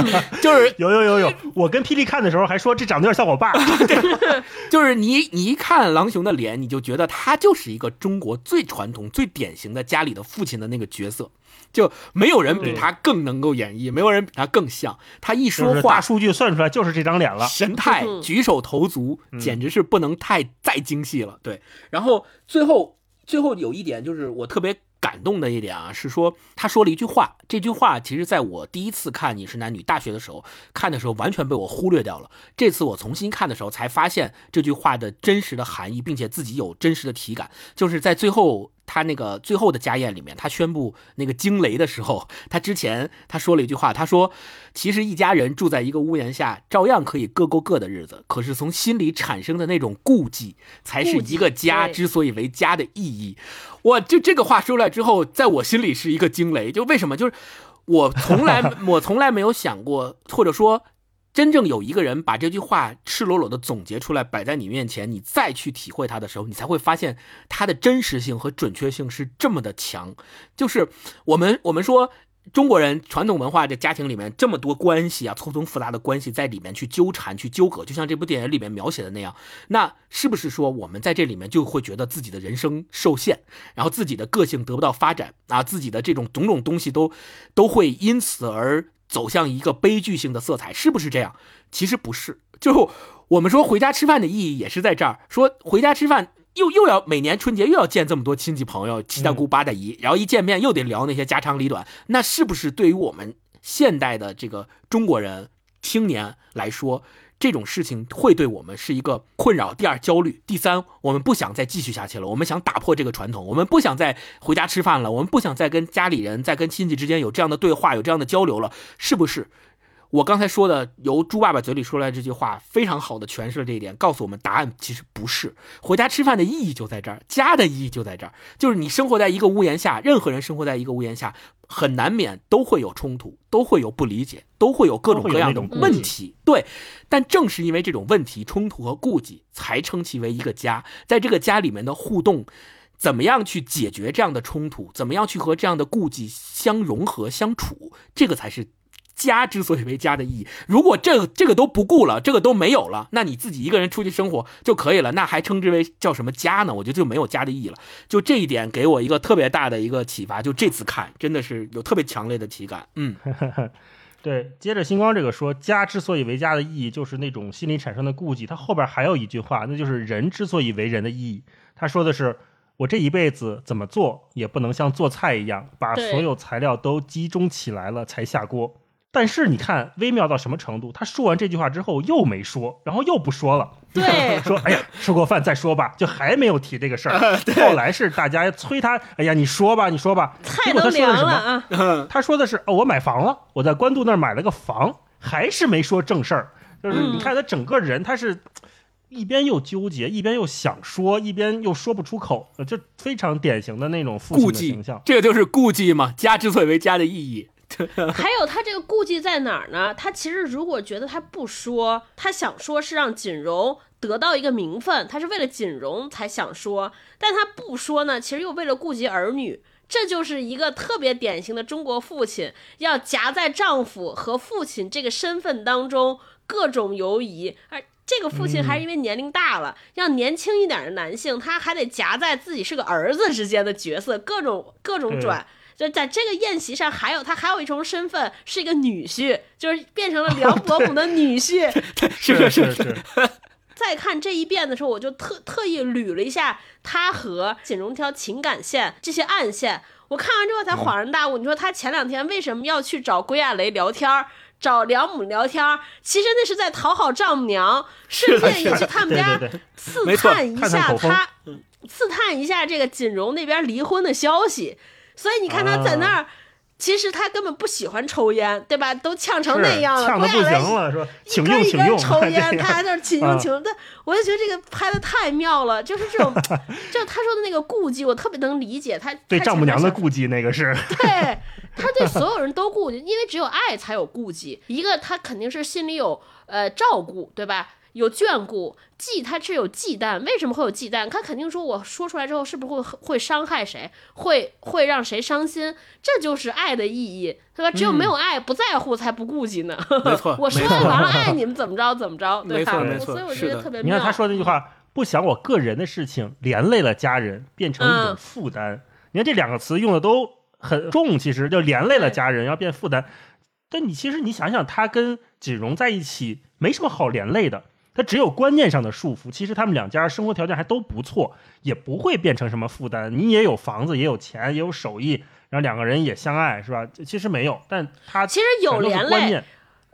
就是有有有有，我跟霹雳看的时候还说这长得有点像我爸，就是你你一看狼雄的脸，你就觉得他就是一个中国最传统、最典型的家里的父亲的那个角色，就没有人比他更能够演绎，没有人比他更像。他一说话，大数据算出来就是这张脸了，神态、举手投足，简直是不能太再精细了。对，然后最后最后有一点就是我特别。感动的一点啊，是说他说了一句话，这句话其实在我第一次看《你是男女》大学的时候看的时候，完全被我忽略掉了。这次我重新看的时候，才发现这句话的真实的含义，并且自己有真实的体感，就是在最后。他那个最后的家宴里面，他宣布那个惊雷的时候，他之前他说了一句话，他说：“其实一家人住在一个屋檐下，照样可以各过各的日子。可是从心里产生的那种顾忌，才是一个家之所以为家的意义。”我就这个话说出来之后，在我心里是一个惊雷。就为什么？就是我从来 我从来没有想过，或者说。真正有一个人把这句话赤裸裸的总结出来，摆在你面前，你再去体会它的时候，你才会发现它的真实性和准确性是这么的强。就是我们我们说中国人传统文化的家庭里面这么多关系啊，错综复杂的关系在里面去纠缠、去纠葛，就像这部电影里面描写的那样，那是不是说我们在这里面就会觉得自己的人生受限，然后自己的个性得不到发展啊，自己的这种种种东西都都会因此而。走向一个悲剧性的色彩，是不是这样？其实不是。就我们说回家吃饭的意义也是在这儿。说回家吃饭，又又要每年春节又要见这么多亲戚朋友、七大姑八大姨，然后一见面又得聊那些家长里短，那是不是对于我们现代的这个中国人青年来说？这种事情会对我们是一个困扰。第二，焦虑。第三，我们不想再继续下去了。我们想打破这个传统。我们不想再回家吃饭了。我们不想再跟家里人、再跟亲戚之间有这样的对话、有这样的交流了。是不是？我刚才说的，由猪爸爸嘴里说出来这句话，非常好的诠释了这一点，告诉我们答案其实不是。回家吃饭的意义就在这儿，家的意义就在这儿，就是你生活在一个屋檐下，任何人生活在一个屋檐下，很难免都会有冲突，都会有不理解，都会有各种各样的问题。对，但正是因为这种问题、冲突和顾忌，才称其为一个家。在这个家里面的互动，怎么样去解决这样的冲突，怎么样去和这样的顾忌相融合相处，这个才是。家之所以为家的意义，如果这个这个都不顾了，这个都没有了，那你自己一个人出去生活就可以了，那还称之为叫什么家呢？我觉得就没有家的意义了。就这一点给我一个特别大的一个启发，就这次看真的是有特别强烈的体感。嗯，对。接着星光这个说，家之所以为家的意义，就是那种心里产生的顾忌。他后边还有一句话，那就是人之所以为人的意义。他说的是，我这一辈子怎么做也不能像做菜一样，把所有材料都集中起来了才下锅。但是你看微妙到什么程度？他说完这句话之后又没说，然后又不说了。对，说哎呀，吃过饭再说吧，就还没有提这个事儿。后来是大家催他，哎呀，你说吧，你说吧。菜都凉了啊！他说的是哦，我买房了，我在官渡那儿买了个房，还是没说正事儿。就是你看他整个人，他是一边又纠结，一边又想说，一边又说不出口，就非常典型的那种父亲的形象。这个就是顾忌嘛，家之所以为家的意义。还有他这个顾忌在哪儿呢？他其实如果觉得他不说，他想说是让锦荣得到一个名分，他是为了锦荣才想说，但他不说呢，其实又为了顾及儿女。这就是一个特别典型的中国父亲要夹在丈夫和父亲这个身份当中各种犹疑，而这个父亲还是因为年龄大了，要年轻一点的男性，他还得夹在自己是个儿子之间的角色，各种各种转。就在这个宴席上，还有他还有一重身份是一个女婿，就是变成了 梁伯母的女婿。是是是。再看这一遍的时候，我就特特意捋了一下他和锦荣条情感线这些暗线。我看完之后才恍然大悟。你说他前两天为什么要去找归亚雷聊天，找梁母聊天？其实那是在讨好丈母娘，顺便也去他们家刺探一下他，刺探一下这个锦荣那边离婚的消息。所以你看他在那儿。其实他根本不喜欢抽烟，对吧？都呛成那样了，呛的不行了，说请用请用。抽烟，他还在那请用请用。但我就觉得这个拍的太妙了，就是这种，就他说的那个顾忌，我特别能理解。他 对丈母娘的顾忌，那个是 对，他对所有人都顾忌，因为只有爱才有顾忌。一个他肯定是心里有呃照顾，对吧？有眷顾，忌他是有忌惮，为什么会有忌惮？他肯定说，我说出来之后，是不是会会伤害谁，会会让谁伤心？这就是爱的意义，对吧？只有没有爱，不在乎，才不顾及呢。没错，我说完了 爱你们怎么着怎么着，对吧？没错，所以我觉得特别。你看他说那句话，不想我个人的事情连累了家人，变成一种负担。你看这两个词用的都很重，其实就连累了家人，要变负担。但你其实你想想，他跟锦荣在一起没什么好连累的。他只有观念上的束缚，其实他们两家生活条件还都不错，也不会变成什么负担。你也有房子，也有钱，也有手艺，然后两个人也相爱，是吧？其实没有，但他其实有连累。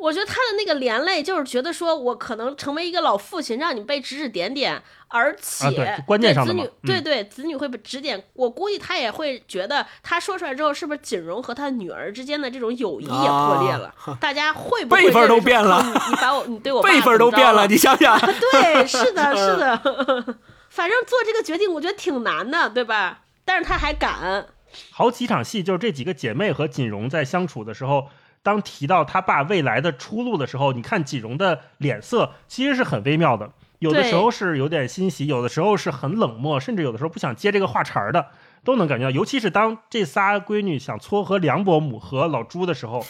我觉得他的那个连累，就是觉得说我可能成为一个老父亲，让你被指指点点，而且对子女，对对子女会被指点。我估计他也会觉得，他说出来之后，是不是锦荣和他女儿之间的这种友谊也破裂了？大家会不会辈分都变了？你把我，你对我辈分都变了，你想想。对，是的，是的。反正做这个决定，我觉得挺难的，对吧？但是他还敢。好几场戏，就是这几个姐妹和锦荣在相处的时候。当提到他爸未来的出路的时候，你看锦荣的脸色其实是很微妙的，有的时候是有点欣喜，有的时候是很冷漠，甚至有的时候不想接这个话茬儿的，都能感觉到。尤其是当这仨闺女想撮合梁伯母和老朱的时候，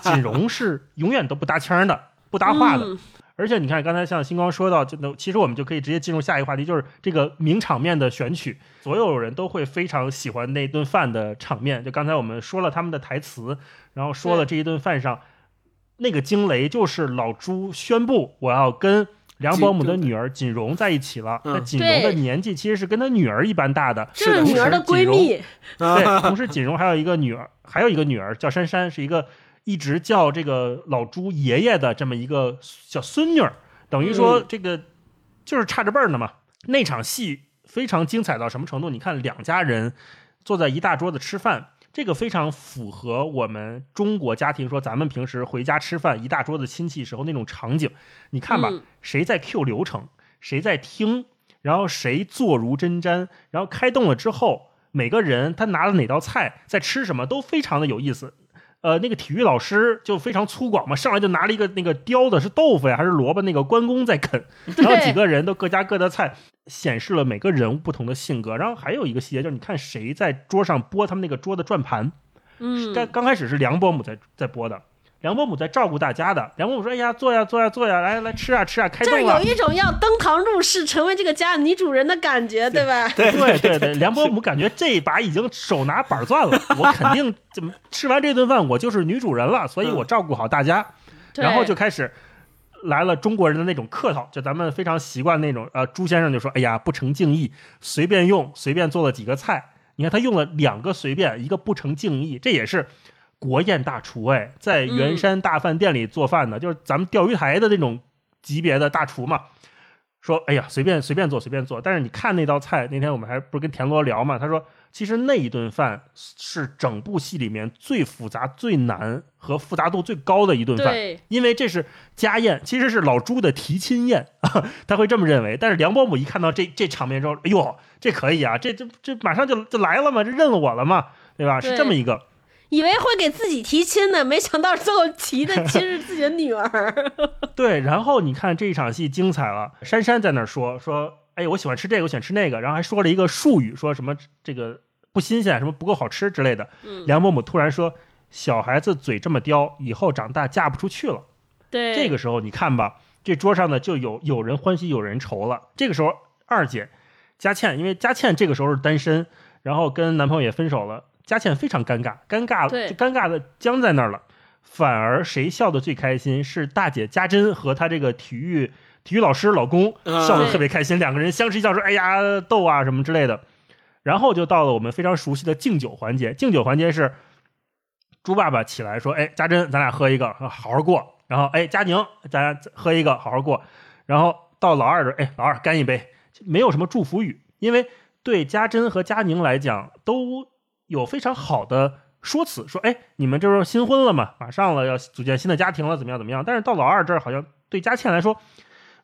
锦荣是永远都不搭腔的，不搭话的。而且你看，刚才像星光说到，就能其实我们就可以直接进入下一个话题，就是这个名场面的选取，所有人都会非常喜欢那顿饭的场面。就刚才我们说了他们的台词，然后说了这一顿饭上那个惊雷，就是老朱宣布我要跟梁伯母的女儿锦荣在一起了。那锦荣的年纪其实是跟她女儿一般大的，是女儿的闺蜜。对，同时锦荣还有一个女儿，还有一个女儿叫珊珊，是一个。一直叫这个老朱爷爷的这么一个小孙女儿，等于说这个就是差着辈儿呢嘛。那场戏非常精彩到什么程度？你看两家人坐在一大桌子吃饭，这个非常符合我们中国家庭说咱们平时回家吃饭一大桌子亲戚时候那种场景。你看吧，谁在 Q 流程，谁在听，然后谁坐如针毡，然后开动了之后，每个人他拿了哪道菜，在吃什么都非常的有意思。呃，那个体育老师就非常粗犷嘛，上来就拿了一个那个雕的是豆腐呀还是萝卜，那个关公在啃，然后几个人都各家各的菜，显示了每个人物不同的性格。然后还有一个细节就是，你看谁在桌上拨他们那个桌的转盘，嗯，刚刚开始是梁伯母在在拨的。梁伯母在照顾大家的。梁伯母说：“哎呀，坐呀，坐呀，坐呀，来来吃啊，吃啊，开动了。”就是有一种要登堂入室，成为这个家女主人的感觉，对吧？对对对对，梁伯母感觉这一把已经手拿板钻了，我肯定 怎么吃完这顿饭，我就是女主人了，所以我照顾好大家。然后就开始来了中国人的那种客套，就咱们非常习惯那种。呃，朱先生就说：“哎呀，不成敬意，随便用，随便做了几个菜。你看他用了两个随便，一个不成敬意，这也是。”国宴大厨哎，在圆山大饭店里做饭的，就是咱们钓鱼台的那种级别的大厨嘛。说哎呀，随便随便做随便做。但是你看那道菜，那天我们还不是跟田螺聊嘛？他说，其实那一顿饭是整部戏里面最复杂、最难和复杂度最高的一顿饭，因为这是家宴，其实是老朱的提亲宴，他会这么认为。但是梁伯母一看到这这场面之后，哎呦，这可以啊，这这这马上就就来了嘛，这认了我了嘛，对吧？是这么一个。以为会给自己提亲呢，没想到最后提的亲是自己的女儿。对，然后你看这一场戏精彩了，珊珊在那儿说说，哎，我喜欢吃这个，我喜欢吃那个，然后还说了一个术语，说什么这个不新鲜，什么不够好吃之类的。嗯，梁伯母突然说，小孩子嘴这么刁，以后长大嫁不出去了。对，这个时候你看吧，这桌上呢就有有人欢喜有人愁了。这个时候二姐佳倩，因为佳倩这个时候是单身，然后跟男朋友也分手了，佳倩非常尴尬，尴尬对就尴尬的僵在那儿了。反而谁笑的最开心是大姐佳珍和她这个体育体育老师老公啊笑的特别开心，两个人相视一笑说：“哎呀，逗啊什么之类的。”然后就到了我们非常熟悉的敬酒环节。敬酒环节是猪爸爸起来说：“哎，佳珍，咱俩喝一个，好好过。”然后哎，佳宁，咱俩喝一个，好好过。然后到老二这儿，哎，老二干一杯，没有什么祝福语，因为对佳珍和佳宁来讲都有非常好的说辞，说哎，你们这不是新婚了嘛，马上了要组建新的家庭了，怎么样怎么样？但是到老二这儿，好像对佳倩来说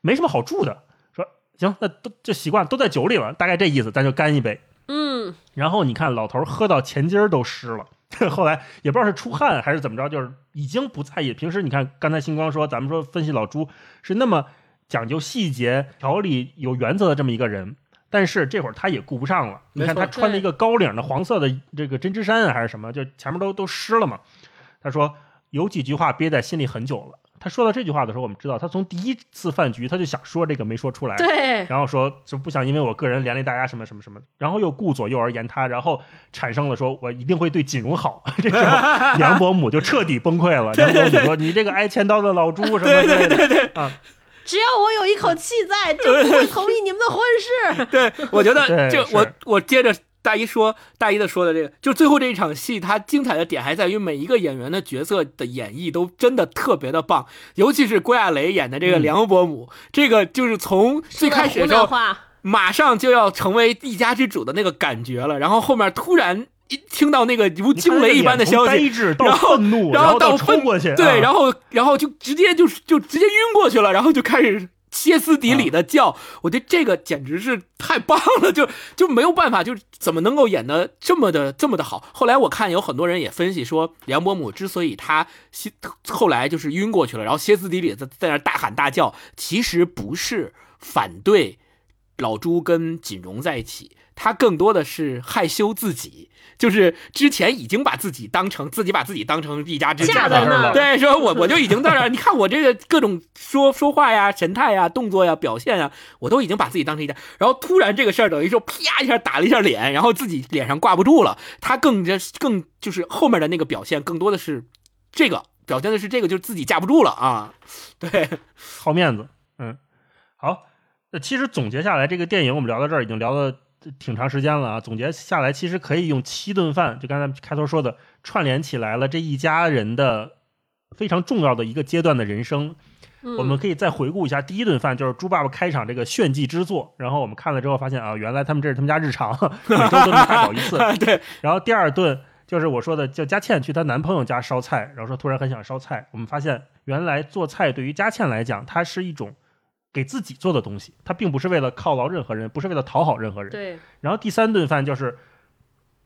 没什么好住的，说行，那都就习惯都在酒里了，大概这意思，咱就干一杯。嗯，然后你看老头喝到前襟儿都湿了，后来也不知道是出汗还是怎么着，就是已经不在意。平时你看刚才星光说，咱们说分析老朱是那么讲究细节、条理、有原则的这么一个人，但是这会儿他也顾不上了。你看他穿了一个高领的黄色的这个针织衫啊还是什么，就前面都都湿了嘛。他说有几句话憋在心里很久了。他说到这句话的时候，我们知道他从第一次饭局他就想说这个没说出来，对，然后说就不想因为我个人连累大家什么什么什么，然后又顾左右而言他，然后产生了说我一定会对锦荣好。这时候 梁伯母就彻底崩溃了，梁伯母说你这个挨千刀的老猪什么之类的啊，只要我有一口气在，就不会同意你们的婚事。对，我觉得 就我我接着大一说大一的说的这个，就最后这一场戏，它精彩的点还在于每一个演员的角色的演绎都真的特别的棒，尤其是郭亚蕾演的这个嗯。梁伯母，这个就是从最开始的时候马上就要成为一家之主的那个感觉了，然后后面突然一听到那个如惊雷一般的消息，然后愤怒，然后到冲过去，对，啊然后然后就直接就是就直接晕过去了，然后就开始歇斯底里的叫，我觉得这个简直是太棒了，就就没有办法，就是怎么能够演的这么的这么的好。后来我看有很多人也分析说，梁伯母之所以她歇后来就是晕过去了，然后歇斯底里的在那儿大喊大叫，其实不是反对老朱跟锦荣在一起，他更多的是害羞自己。就是之前已经把自己当成自己把自己当成一家之主架了对，说我我就已经在这儿，你看我这个各种说说话呀、神态呀、动作呀、表现呀，我都已经把自己当成一家。然后突然这个事儿等于说啪一下打了一下脸，然后自己脸上挂不住了。他更加更就是后面的那个表现更多的是这个表现的是这个，就是自己架不住了啊。对，好面子，嗯，好。那其实总结下来，这个电影我们聊到这儿已经聊了挺长时间了啊。总结下来，其实可以用七顿饭，就刚才开头说的，串联起来了这一家人的非常重要的一个阶段的人生。嗯我们可以再回顾一下第一顿饭，就是猪爸爸开场这个炫技之作。然后我们看了之后发现啊，原来他们这是他们家日常，每周都能大搞一次。对，然后第二顿就是我说的，叫佳倩去她男朋友家烧菜，然后说突然很想烧菜。我们发现原来做菜对于佳倩来讲，它是一种给自己做的东西，他并不是为了犒劳任何人，不是为了讨好任何人。对，然后第三顿饭就是，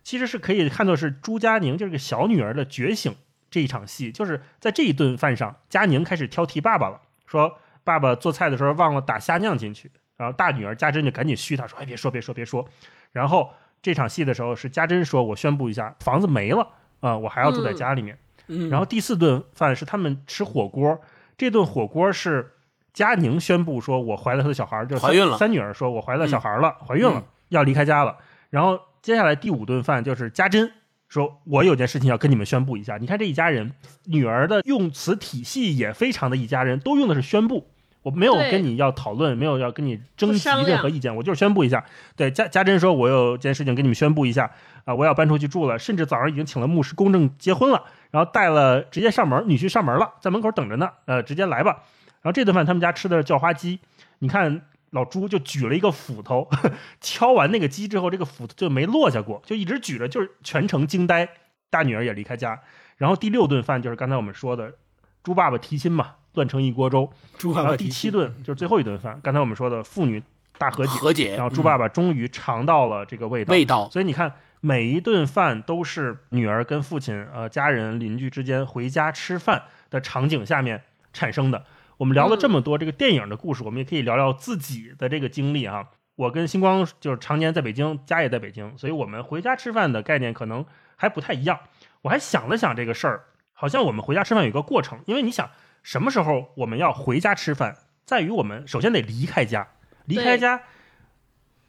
其实是可以看作是朱佳宁就是个小女儿的觉醒这一场戏，就是在这一顿饭上，佳宁开始挑剔爸爸了，说爸爸做菜的时候忘了打虾酱进去，然后大女儿家珍就赶紧嘘他说：“哎，别说，别说，别说。”然后这场戏的时候是家珍说：“我宣布一下，房子没了啊、我还要住在家里面。嗯，然后第四顿饭是他们吃火锅，这顿火锅是佳宁宣布说：“我怀了他的小孩儿，就是怀孕了三女儿说：“我怀了小孩儿了，怀孕了，嗯要离开家了。”然后接下来第五顿饭就是家珍说：“我有件事情要跟你们宣布一下。你看这一家人，女儿的用词体系也非常的一家人，都用的是宣布。我没有跟你要讨论，没有要跟你征集任何意见，我就是宣布一下。对，家家珍说：“我有件事情跟你们宣布一下啊，我要搬出去住了，甚至早上已经请了牧师公证结婚了，然后带了直接上门，女婿上门了，在门口等着呢，呃，直接来吧。然后这顿饭他们家吃的是叫花鸡，你看老朱就举了一个斧头，敲完那个鸡之后，这个斧头就没落下过，就一直举着，就是全程惊呆。大女儿也离开家，然后第六顿饭就是刚才我们说的猪爸爸提亲嘛，乱成一锅粥。猪爸爸然后第七顿就是最后一顿饭，刚才我们说的父女大和解，和解，然后猪爸爸爸终于尝到了这个味道。味道，所以你看，每一顿饭都是女儿跟父亲、呃家人、邻居之间回家吃饭的场景下面产生的。我们聊了这么多这个电影的故事，我们也可以聊聊自己的这个经历啊。我跟星光就是常年在北京，家也在北京，所以我们回家吃饭的概念可能还不太一样。我还想了想这个事儿，好像我们回家吃饭有一个过程，因为你想什么时候我们要回家吃饭，在于我们首先得离开家，离开家。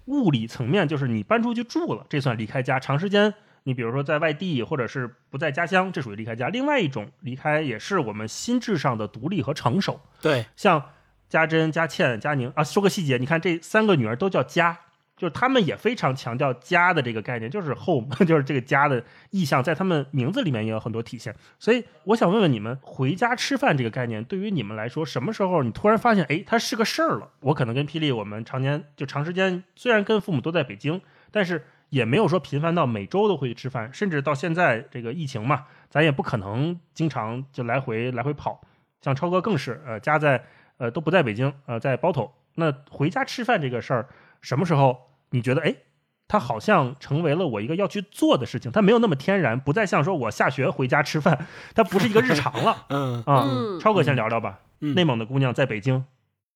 物理层面就是你搬出去住了，这算离开家。长时间，你比如说在外地或者是不在家乡，这属于离开家。另外一种离开也是我们心智上的独立和成熟。对，像家珍、家倩、佳宁啊，说个细节，你看这三个女儿都叫家。就是他们也非常强调家的这个概念，就是 home，就是这个家的意象，在他们名字里面也有很多体现。所以我想问问你们，回家吃饭这个概念对于你们来说，什么时候你突然发现，哎，它是个事儿了？我可能跟霹雳，我们常年就长时间，虽然跟父母都在北京，但是也没有说频繁到每周都会去吃饭，甚至到现在这个疫情嘛，咱也不可能经常就来回来回跑。像超哥更是，呃，家在呃都不在北京，呃，在包头。那回家吃饭这个事儿。什么时候你觉得哎，它好像成为了我一个要去做的事情？它没有那么天然，不再像说我下学回家吃饭，它不是一个日常了。嗯啊，超哥先聊聊吧。内蒙的姑娘在北京，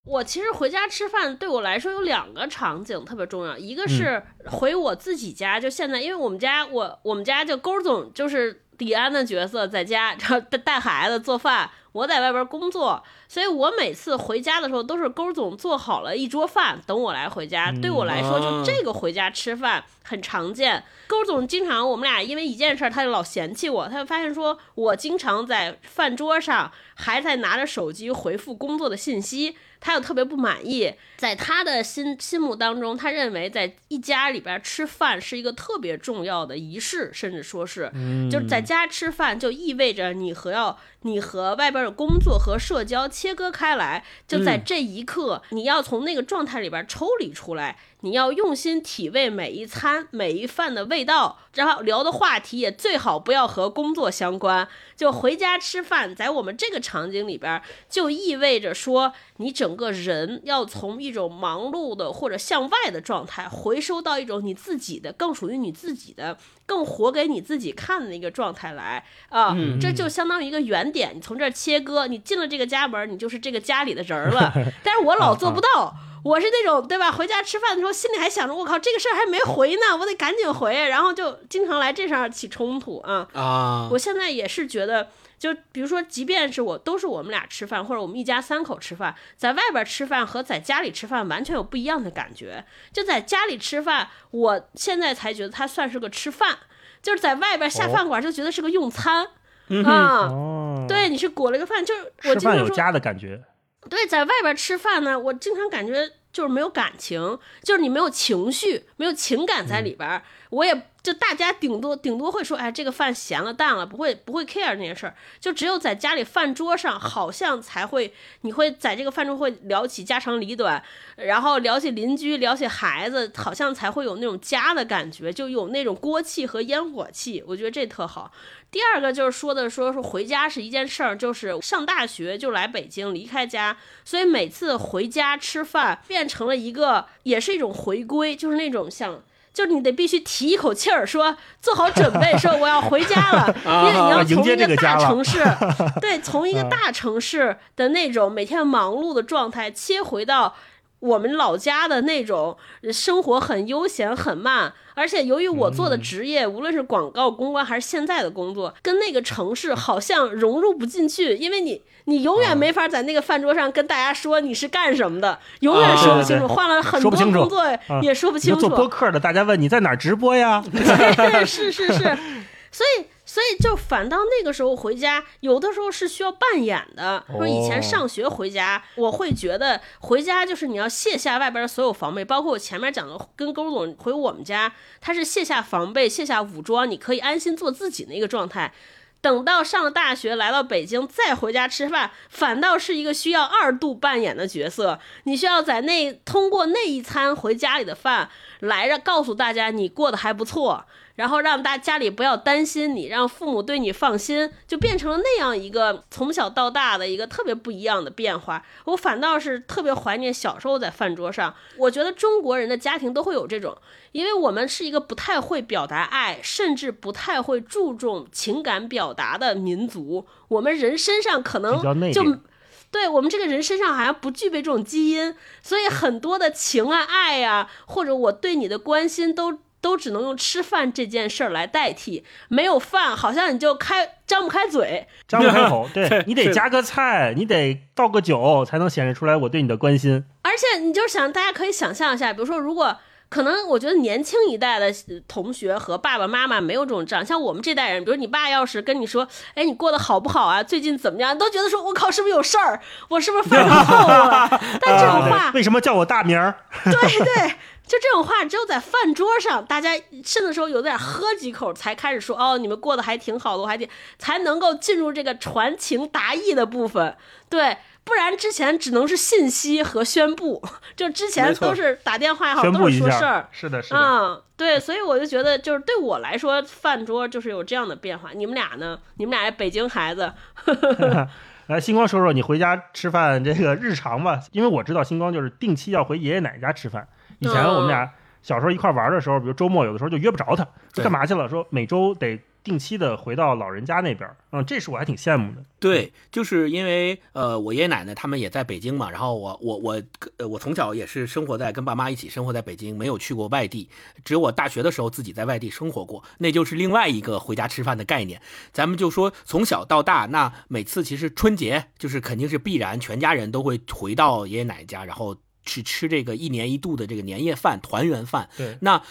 我其实回家吃饭对我来说有两个场景特别重要，一个是回我自己家，就现在，因为我们家我我们家就勾总就是李安的角色，在家然后带孩子做饭。我在外边工作，所以我每次回家的时候都是勾总做好了一桌饭等我来回家。对我来说，就这个回家吃饭很常见。勾总经常我们俩因为一件事，他就老嫌弃我，他就发现说我经常在饭桌上还在拿着手机回复工作的信息。他又特别不满意，在他的心心目当中，他认为在一家里边吃饭是一个特别重要的仪式，甚至说是，就是在家吃饭就意味着你和要你和外边的工作和社交切割开来，就在这一刻，你要从那个状态里边抽离出来。你要用心体味每一餐每一饭的味道，然后聊的话题也最好不要和工作相关。就回家吃饭，在我们这个场景里边，就意味着说，你整个人要从一种忙碌的或者向外的状态，回收到一种你自己的、更属于你自己的、更活给你自己看的那个状态来啊。这就相当于一个原点，你从这儿切割，你进了这个家门，你就是这个家里的人了。但是我老做不到。我是那种对吧？回家吃饭的时候，心里还想着我靠，这个事儿还没回呢，我得赶紧回，然后就经常来这上起冲突啊啊！我现在也是觉得，就比如说，即便是我都是我们俩吃饭，或者我们一家三口吃饭，在外边吃饭和在家里吃饭完全有不一样的感觉。就在家里吃饭，我现在才觉得它算是个吃饭，就是在外边下饭馆就觉得是个用餐啊。对，你是裹了个饭，就是我经常说有家的感觉。对，在外边吃饭呢，我经常感觉就是没有感情，就是你没有情绪，没有情感在里边。我也就大家顶多顶多会说，哎，这个饭咸了淡了，不会不会 care 那些事儿。就只有在家里饭桌上，好像才会，你会在这个饭桌会聊起家长里短，然后聊起邻居，聊起孩子，好像才会有那种家的感觉，就有那种锅气和烟火气。我觉得这特好。第二个就是说的，说是回家是一件事儿，就是上大学就来北京离开家，所以每次回家吃饭变成了一个，也是一种回归，就是那种像，就是你得必须提一口气儿，说做好准备，说我要回家了，因为你要从一个大城市，对，从一个大城市的那种每天忙碌的状态切回到。我们老家的那种生活很悠闲很慢，而且由于我做的职业，无论是广告公关还是现在的工作，跟那个城市好像融入不进去，因为你你永远没法在那个饭桌上跟大家说你是干什么的，永远说不清楚，换了很多工作也说不清楚。做播客的，大家问你在哪直播呀？是是是，所以。所以就反倒那个时候回家，有的时候是需要扮演的。说以前上学回家，我会觉得回家就是你要卸下外边的所有防备，包括我前面讲的跟勾总回我们家，他是卸下防备、卸下武装，你可以安心做自己的一个状态。等到上了大学来到北京再回家吃饭，反倒是一个需要二度扮演的角色。你需要在那通过那一餐回家里的饭来着告诉大家你过得还不错。然后让大家里不要担心你，让父母对你放心，就变成了那样一个从小到大的一个特别不一样的变化。我反倒是特别怀念小时候在饭桌上，我觉得中国人的家庭都会有这种，因为我们是一个不太会表达爱，甚至不太会注重情感表达的民族。我们人身上可能就。对我们这个人身上好像不具备这种基因，所以很多的情啊、爱呀，或者我对你的关心，都都只能用吃饭这件事儿来代替。没有饭，好像你就开张不开嘴，张不开口。对你得加个菜，你得倒个酒，才能显示出来我对你的关心。而且你就想，大家可以想象一下，比如说如果。可能我觉得年轻一代的同学和爸爸妈妈没有这种账，像我们这代人，比如你爸要是跟你说，哎，你过得好不好啊？最近怎么样？都觉得说，我靠，是不是有事儿？我是不是犯错误了？但这种话，为什么叫我大名儿？对对，就这种话，只有在饭桌上，大家甚至说有点喝几口才开始说，哦，你们过得还挺好的，我还挺才能够进入这个传情达意的部分，对。不然之前只能是信息和宣布，就之前都是打电话也好，都是说事儿。是的，是的。嗯，对，所以我就觉得，就是对我来说，饭桌就是有这样的变化。你们俩呢？你们俩北京孩子。来，星光说说你回家吃饭这个日常吧，因为我知道星光就是定期要回爷爷奶奶家吃饭。以前我们俩小时候一块玩的时候，比如周末有的时候就约不着他，干嘛去了？说每周得。定期的回到老人家那边，嗯，这是我还挺羡慕的。对，就是因为呃，我爷爷奶奶他们也在北京嘛，然后我我我呃，我从小也是生活在跟爸妈一起生活在北京，没有去过外地，只有我大学的时候自己在外地生活过，那就是另外一个回家吃饭的概念。咱们就说从小到大，那每次其实春节就是肯定是必然，全家人都会回到爷爷奶奶家，然后去吃这个一年一度的这个年夜饭、团圆饭。对，那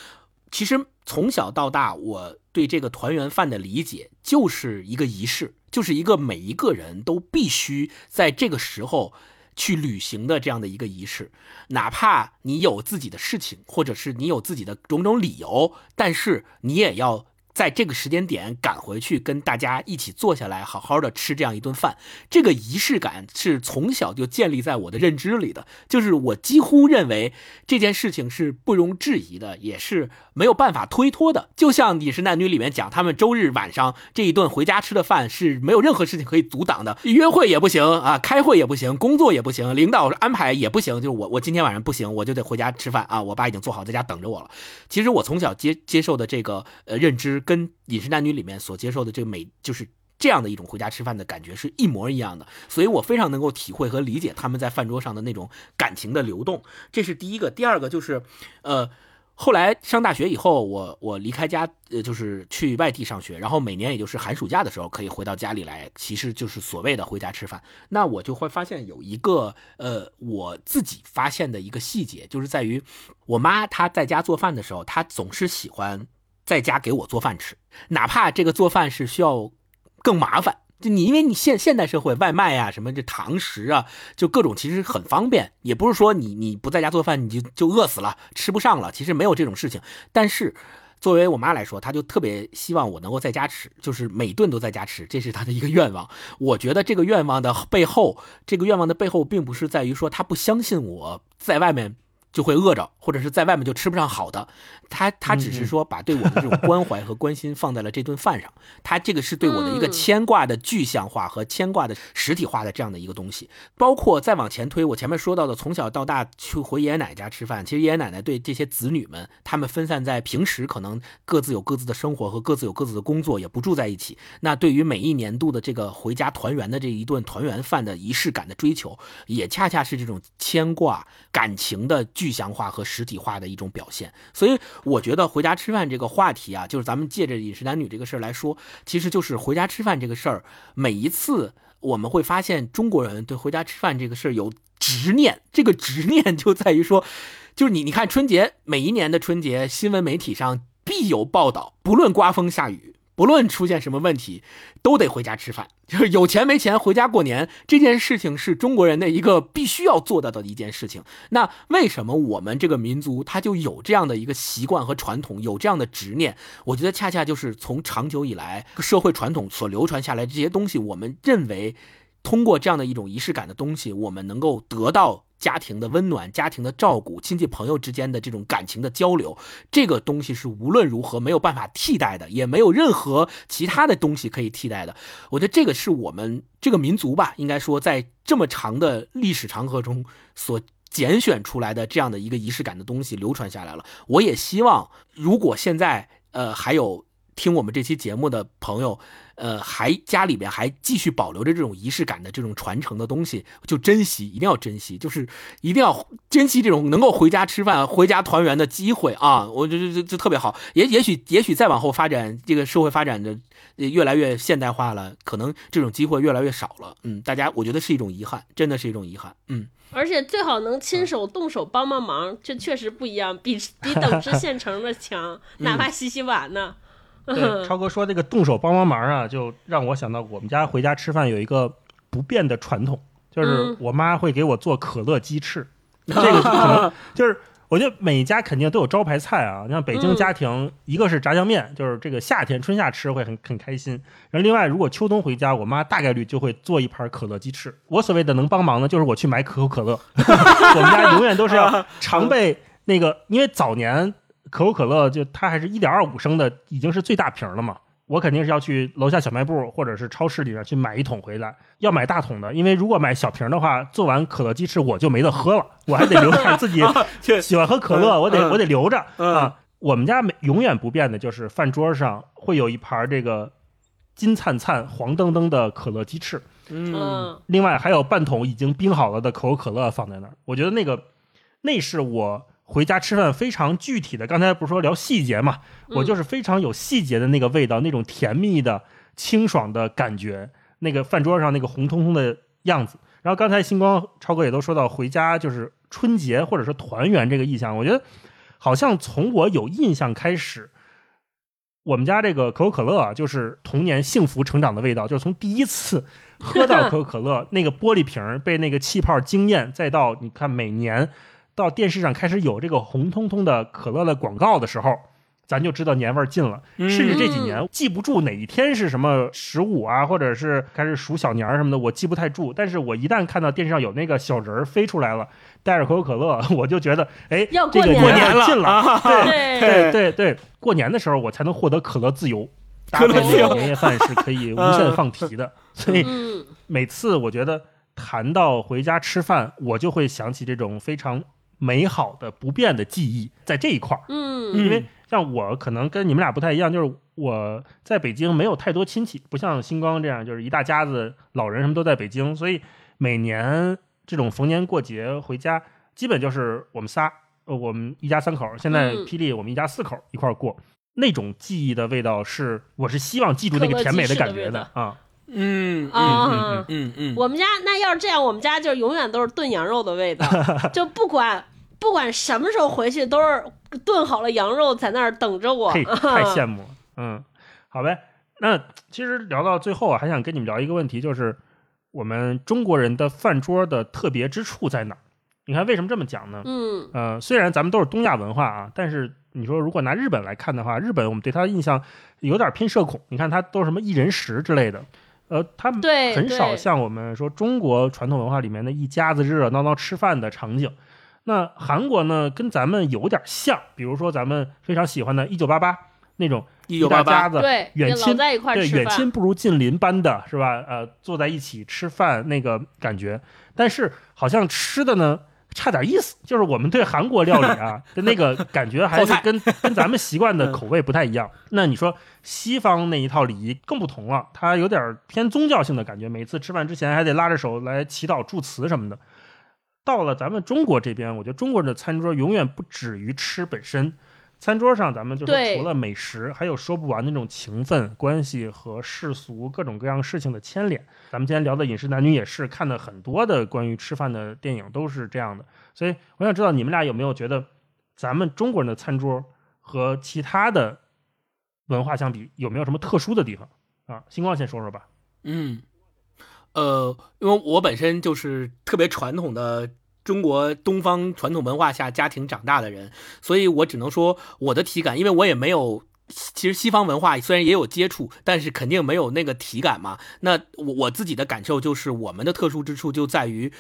其实从小到大我。对这个团圆饭的理解，就是一个仪式，就是一个每一个人都必须在这个时候去旅行的这样的一个仪式，哪怕你有自己的事情，或者是你有自己的种种理由，但是你也要。在这个时间点赶回去跟大家一起坐下来，好好的吃这样一顿饭，这个仪式感是从小就建立在我的认知里的。就是我几乎认为这件事情是不容置疑的，也是没有办法推脱的。就像《饮食男女》里面讲，他们周日晚上这一顿回家吃的饭是没有任何事情可以阻挡的，约会也不行啊，开会也不行，工作也不行，领导安排也不行。就是我，我今天晚上不行，我就得回家吃饭啊！我爸已经做好在家等着我了。其实我从小接接受的这个呃认知。跟《饮食男女》里面所接受的这个美，就是这样的一种回家吃饭的感觉是一模一样的，所以我非常能够体会和理解他们在饭桌上的那种感情的流动。这是第一个，第二个就是，呃，后来上大学以后，我我离开家，呃，就是去外地上学，然后每年也就是寒暑假的时候可以回到家里来，其实就是所谓的回家吃饭。那我就会发现有一个，呃，我自己发现的一个细节，就是在于我妈她在家做饭的时候，她总是喜欢。在家给我做饭吃，哪怕这个做饭是需要更麻烦，就你因为你现现代社会外卖啊什么这堂食啊，就各种其实很方便，也不是说你你不在家做饭你就就饿死了吃不上了，其实没有这种事情。但是作为我妈来说，她就特别希望我能够在家吃，就是每顿都在家吃，这是她的一个愿望。我觉得这个愿望的背后，这个愿望的背后并不是在于说她不相信我在外面。就会饿着，或者是在外面就吃不上好的。他他只是说把对我的这种关怀和关心放在了这顿饭上。他这个是对我的一个牵挂的具象化和牵挂的实体化的这样的一个东西。包括再往前推，我前面说到的，从小到大去回爷爷奶奶家吃饭。其实爷爷奶奶对这些子女们，他们分散在平时可能各自有各自的生活和各自有各自的工作，也不住在一起。那对于每一年度的这个回家团圆的这一顿团圆饭的仪式感的追求，也恰恰是这种牵挂感情的具。具象化和实体化的一种表现，所以我觉得回家吃饭这个话题啊，就是咱们借着饮食男女这个事儿来说，其实就是回家吃饭这个事儿。每一次我们会发现，中国人对回家吃饭这个事儿有执念，这个执念就在于说，就是你你看春节每一年的春节，新闻媒体上必有报道，不论刮风下雨。不论出现什么问题，都得回家吃饭。就是有钱没钱回家过年这件事情，是中国人的一个必须要做到的一件事情。那为什么我们这个民族他就有这样的一个习惯和传统，有这样的执念？我觉得恰恰就是从长久以来社会传统所流传下来这些东西，我们认为通过这样的一种仪式感的东西，我们能够得到家庭的温暖、家庭的照顾、亲戚朋友之间的这种感情的交流，这个东西是无论如何没有办法替代的，也没有任何其他的东西可以替代的。我觉得这个是我们这个民族吧，应该说在这么长的历史长河中所拣选出来的这样的一个仪式感的东西流传下来了。我也希望，如果现在呃还有听我们这期节目的朋友。呃，还家里边还继续保留着这种仪式感的这种传承的东西，就珍惜，一定要珍惜，就是一定要珍惜这种能够回家吃饭、回家团圆的机会啊！我觉得这这特别好。也也许也许再往后发展，这个社会发展的越来越现代化了，可能这种机会越来越少了。嗯，大家我觉得是一种遗憾，真的是一种遗憾。嗯，而且最好能亲手动手帮帮忙，这确实不一样，比比等吃 现成的强，哪怕洗洗碗呢。对，超哥说这个动手帮帮忙啊，就让我想到我们家回家吃饭有一个不变的传统，就是我妈会给我做可乐鸡翅。这个可能就是我觉得每家肯定都有招牌菜啊，你像北京家庭，一个是炸酱面，就是这个夏天春夏吃会很很开心。然后另外，如果秋冬回家，我妈大概率就会做一盘可乐鸡翅。我所谓的能帮忙呢，就是我去买可口可乐。我们家永远都是要常备那个，因为早年。可口可乐就它还是一点二五升的，已经是最大瓶了嘛。我肯定是要去楼下小卖部或者是超市里面去买一桶回来，要买大桶的，因为如果买小瓶的话，做完可乐鸡翅我就没得喝了，我还得留着自己 喜欢喝可乐，我得我得留着啊。我们家没永远不变的就是饭桌上会有一盘这个金灿灿、黄澄澄的可乐鸡翅，嗯，另外还有半桶已经冰好了的可口可乐放在那儿。我觉得那个那是我。回家吃饭非常具体的，刚才不是说聊细节嘛？我就是非常有细节的那个味道，那种甜蜜的、清爽的感觉，那个饭桌上那个红彤彤的样子。然后刚才星光超哥也都说到，回家就是春节或者说团圆这个意象。我觉得好像从我有印象开始，我们家这个可口可乐啊，就是童年幸福成长的味道，就是从第一次喝到可口可乐那个玻璃瓶被那个气泡惊艳，再到你看每年。到电视上开始有这个红彤彤的可乐的广告的时候，咱就知道年味儿近了。甚至这几年记不住哪一天是什么十五啊，或者是开始数小年儿什么的，我记不太住。但是我一旦看到电视上有那个小人儿飞出来了，带着可口可乐，我就觉得，哎，要过年了，近了。对对对对，过年的时候我才能获得可乐自由，可乐自由年夜饭是可以无限放 题的。所以每次我觉得谈到回家吃饭，我就会想起这种非常。美好的不变的记忆在这一块儿，嗯，因为像我可能跟你们俩不太一样，就是我在北京没有太多亲戚，不像星光这样，就是一大家子老人什么都在北京，所以每年这种逢年过节回家，基本就是我们仨，呃，我们一家三口。现在霹雳我们一家四口一块儿过，那种记忆的味道是，我是希望记住那个甜美的感觉的啊。嗯啊嗯嗯，我们家那要是这样，我们家就永远都是炖羊肉的味道，就不管不管什么时候回去，都是炖好了羊肉在那儿等着我。太羡慕了，嗯，好呗。那其实聊到最后啊，还想跟你们聊一个问题，就是我们中国人的饭桌的特别之处在哪儿？你看为什么这么讲呢？嗯呃，虽然咱们都是东亚文化啊，但是你说如果拿日本来看的话，日本我们对他的印象有点偏社恐。你看他都是什么一人食之类的。呃，他们很少像我们说中国传统文化里面的一家子热热闹闹吃饭的场景。那韩国呢，跟咱们有点像，比如说咱们非常喜欢的《一九八八》那种一大家子远亲对远亲不如近邻般的是吧？呃，坐在一起吃饭那个感觉。但是好像吃的呢。差点意思，就是我们对韩国料理啊 的那个感觉还是跟跟咱们习惯的口味不太一样。那你说西方那一套礼仪更不同了，它有点偏宗教性的感觉，每次吃饭之前还得拉着手来祈祷祝词什么的。到了咱们中国这边，我觉得中国人的餐桌永远不止于吃本身。餐桌上，咱们就是除了美食，还有说不完那种情分、关系和世俗各种各样事情的牵连。咱们今天聊的饮食男女也是看的很多的关于吃饭的电影，都是这样的。所以我想知道你们俩有没有觉得，咱们中国人的餐桌和其他的文化相比，有没有什么特殊的地方啊？星光先说说吧。嗯，呃，因为我本身就是特别传统的。中国东方传统文化下家庭长大的人，所以我只能说我的体感，因为我也没有，其实西方文化虽然也有接触，但是肯定没有那个体感嘛。那我我自己的感受就是，我们的特殊之处就在于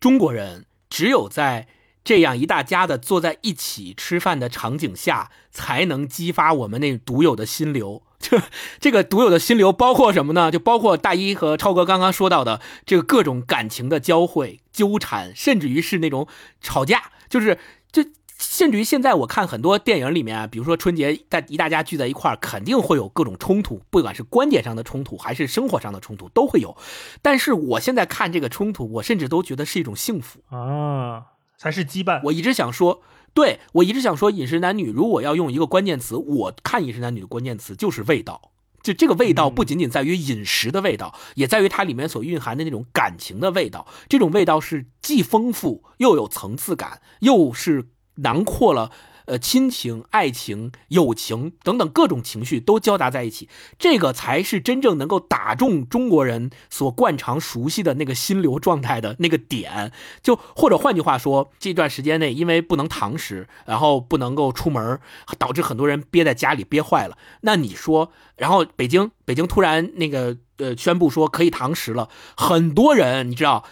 中国人。只有在这样一大家的坐在一起吃饭的场景下，才能激发我们那独有的心流。就这个独有的心流包括什么呢？就包括大一和超哥刚刚说到的这个各种感情的交汇、纠缠，甚至于是那种吵架，就是就甚至于现在我看很多电影里面啊，比如说春节大一大家聚在一块儿，肯定会有各种冲突，不管是观点上的冲突还是生活上的冲突都会有。但是我现在看这个冲突，我甚至都觉得是一种幸福。啊，才是羁绊。我一直想说，对我一直想说，饮食男女如果要用一个关键词，我看饮食男女的关键词就是味道。就这个味道不仅仅在于饮食的味道，也在于它里面所蕴含的那种感情的味道。这种味道是既丰富又有层次感，又是囊括了。呃，亲情、爱情、友情等等各种情绪都交杂在一起，这个才是真正能够打中中国人所惯常熟悉的那个心流状态的那个点。就或者换句话说，这段时间内因为不能堂食，然后不能够出门，导致很多人憋在家里憋坏了。那你说，然后北京北京突然那个呃宣布说可以堂食了，很多人你知道。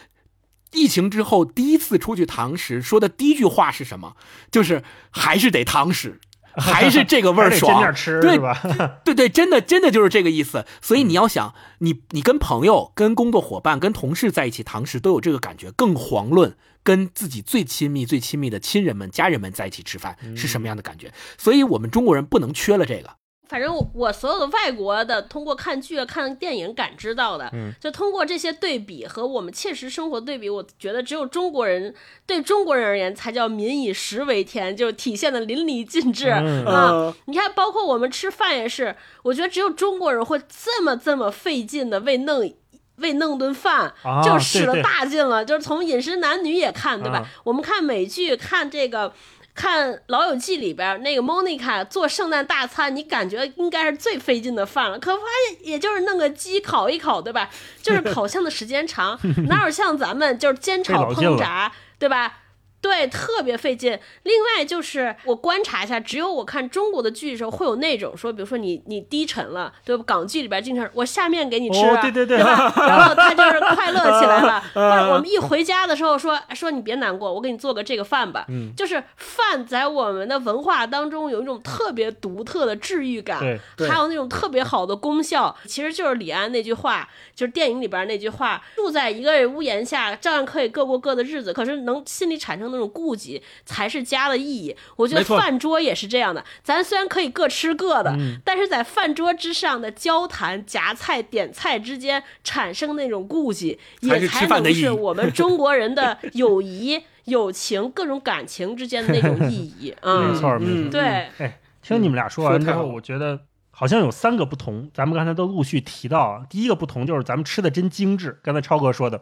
疫情之后第一次出去堂食，说的第一句话是什么？就是还是得堂食，还是这个味儿爽。对吧？对对，真的真的就是这个意思。所以你要想，你你跟朋友、跟工作伙伴、跟同事在一起堂食，都有这个感觉。更遑论跟自己最亲密、最亲密的亲人们、家人们在一起吃饭是什么样的感觉。所以我们中国人不能缺了这个。反正我我所有的外国的通过看剧、看电影感知到的，就通过这些对比和我们切实生活对比，我觉得只有中国人对中国人而言才叫民以食为天，就体现的淋漓尽致啊！你看，包括我们吃饭也是，我觉得只有中国人会这么这么费劲的为弄为弄顿饭，就使了大劲了。就是从饮食男女也看，对吧？我们看美剧，看这个。看《老友记》里边那个 Monica 做圣诞大餐，你感觉应该是最费劲的饭了，可发现也就是弄个鸡烤一烤，对吧？就是烤箱的时间长，哪有像咱们就是煎炒烹炸，对吧？对，特别费劲。另外就是我观察一下，只有我看中国的剧的时候，会有那种说，比如说你你低沉了，对吧？港剧里边经常我下面给你吃，对对对，吧？然后他就是快乐起来了。但是我们一回家的时候说说你别难过，我给你做个这个饭吧。嗯，就是饭在我们的文化当中有一种特别独特的治愈感，还有那种特别好的功效。其实就是李安那句话，就是电影里边那句话：住在一个屋檐下，照样可以各过各的日子。可是能心里产生那种顾忌，才是家的意义。我觉得饭桌也是这样的。咱虽然可以各吃各的，但是在饭桌之上的交谈、夹菜、点菜之间产生那种顾忌，也才能是我们中国人的友谊、友情、各种感情之间的那种意义。没错，没错。对，哎，听你们俩说完之后，我觉得好像有三个不同。咱们刚才都陆续提到，第一个不同就是咱们吃的真精致。刚才超哥说的，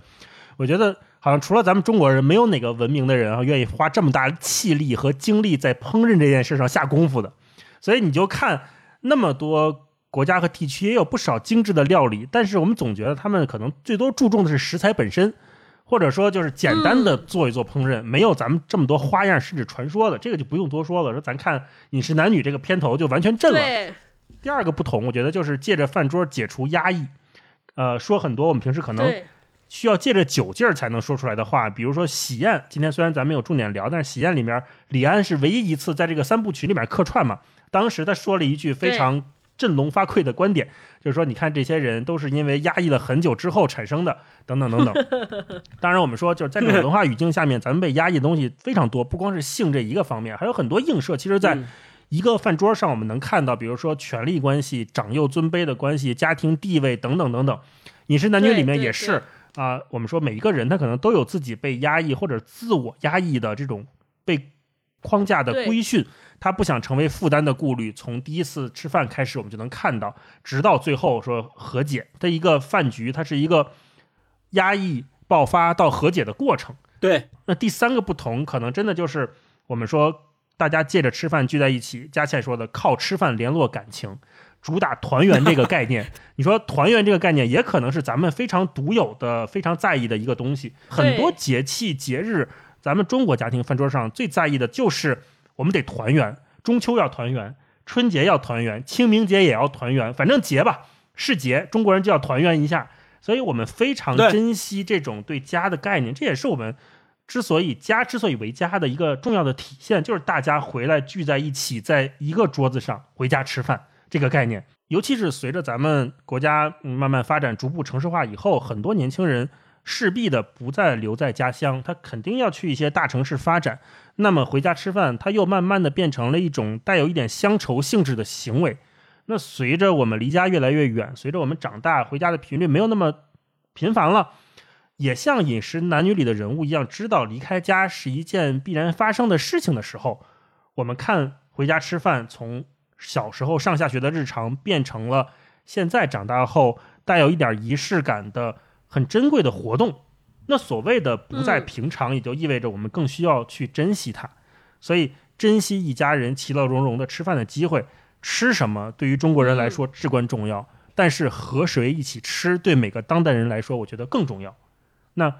我觉得。好像除了咱们中国人，没有哪个文明的人啊愿意花这么大气力和精力在烹饪这件事上下功夫的。所以你就看那么多国家和地区，也有不少精致的料理，但是我们总觉得他们可能最多注重的是食材本身，或者说就是简单的做一做烹饪，没有咱们这么多花样甚至传说的。这个就不用多说了。说咱看《饮食男女》这个片头就完全震了。第二个不同，我觉得就是借着饭桌解除压抑，呃，说很多我们平时可能。需要借着酒劲儿才能说出来的话，比如说喜宴。今天虽然咱没有重点聊，但是喜宴里面，李安是唯一一次在这个三部曲里面客串嘛。当时他说了一句非常振聋发聩的观点，就是说，你看这些人都是因为压抑了很久之后产生的，等等等等。当然，我们说就是在这种文化语境下面，咱们被压抑的东西非常多，不光是性这一个方面，还有很多映射。其实，在一个饭桌上，我们能看到，比如说权力关系、长幼尊卑的关系、家庭地位等等等等。饮食男女里面也是。啊，我们说每一个人他可能都有自己被压抑或者自我压抑的这种被框架的规训，他不想成为负担的顾虑。从第一次吃饭开始，我们就能看到，直到最后说和解的一个饭局，它是一个压抑爆发到和解的过程。对，那第三个不同，可能真的就是我们说大家借着吃饭聚在一起，佳倩说的靠吃饭联络感情。主打团圆这个概念，你说团圆这个概念也可能是咱们非常独有的、非常在意的一个东西。很多节气节日，咱们中国家庭饭桌上最在意的就是我们得团圆。中秋要团圆，春节要团圆，清明节也要团圆。反正节吧是节，中国人就要团圆一下。所以我们非常珍惜这种对家的概念，这也是我们之所以家之所以为家的一个重要的体现，就是大家回来聚在一起，在一个桌子上回家吃饭这个概念。尤其是随着咱们国家慢慢发展、逐步城市化以后，很多年轻人势必的不再留在家乡，他肯定要去一些大城市发展。那么回家吃饭，他又慢慢的变成了一种带有一点乡愁性质的行为。那随着我们离家越来越远，随着我们长大，回家的频率没有那么频繁了。也像《饮食男女》里的人物一样，知道离开家是一件必然发生的事情的时候，我们看回家吃饭，从小时候上下学的日常，变成了现在长大后带有一点仪式感的很珍贵的活动。那所谓的不再平常，也就意味着我们更需要去珍惜它。所以，珍惜一家人其乐融融的吃饭的机会，吃什么对于中国人来说至关重要。但是和谁一起吃，对每个当代人来说，我觉得更重要。那，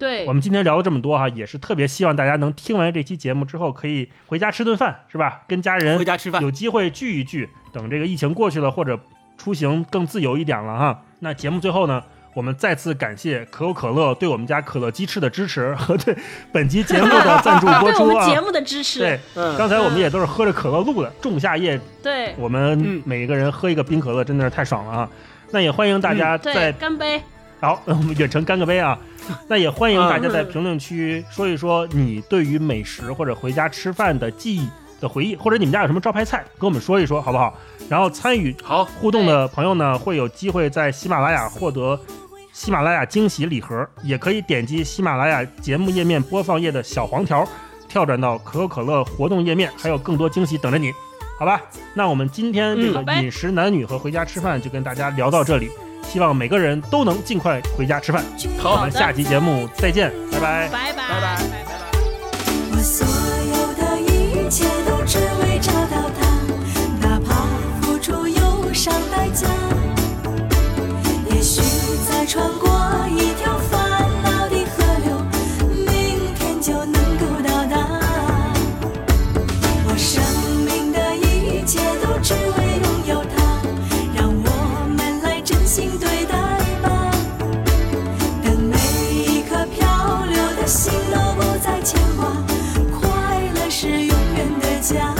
对我们今天聊了这么多哈，也是特别希望大家能听完这期节目之后，可以回家吃顿饭，是吧？跟家人回家吃饭，有机会聚一聚。等这个疫情过去了，或者出行更自由一点了哈。那节目最后呢，我们再次感谢可口可乐对我们家可乐鸡翅的支持和 对本期节目的赞助播出啊。节目的支持。对，刚才我们也都是喝着可乐录的，仲夏夜。对，我们每个人喝一个冰可乐，真的是太爽了啊！那也欢迎大家在干杯。好，我们远程干个杯啊！那也欢迎大家在评论区说一说你对于美食或者回家吃饭的记忆的回忆，或者你们家有什么招牌菜，跟我们说一说，好不好？然后参与好互动的朋友呢，会有机会在喜马拉雅获得喜马拉雅惊喜礼盒，也可以点击喜马拉雅节目页面播放页的小黄条，跳转到可口可乐活动页面，还有更多惊喜等着你，好吧？那我们今天这个饮食男女和回家吃饭就跟大家聊到这里。希望每个人都能尽快回家吃饭。好。我们下期节目再见拜拜。拜拜。拜拜拜拜我所有的一切都只为找到它哪怕付出忧伤代价也许再穿过一家。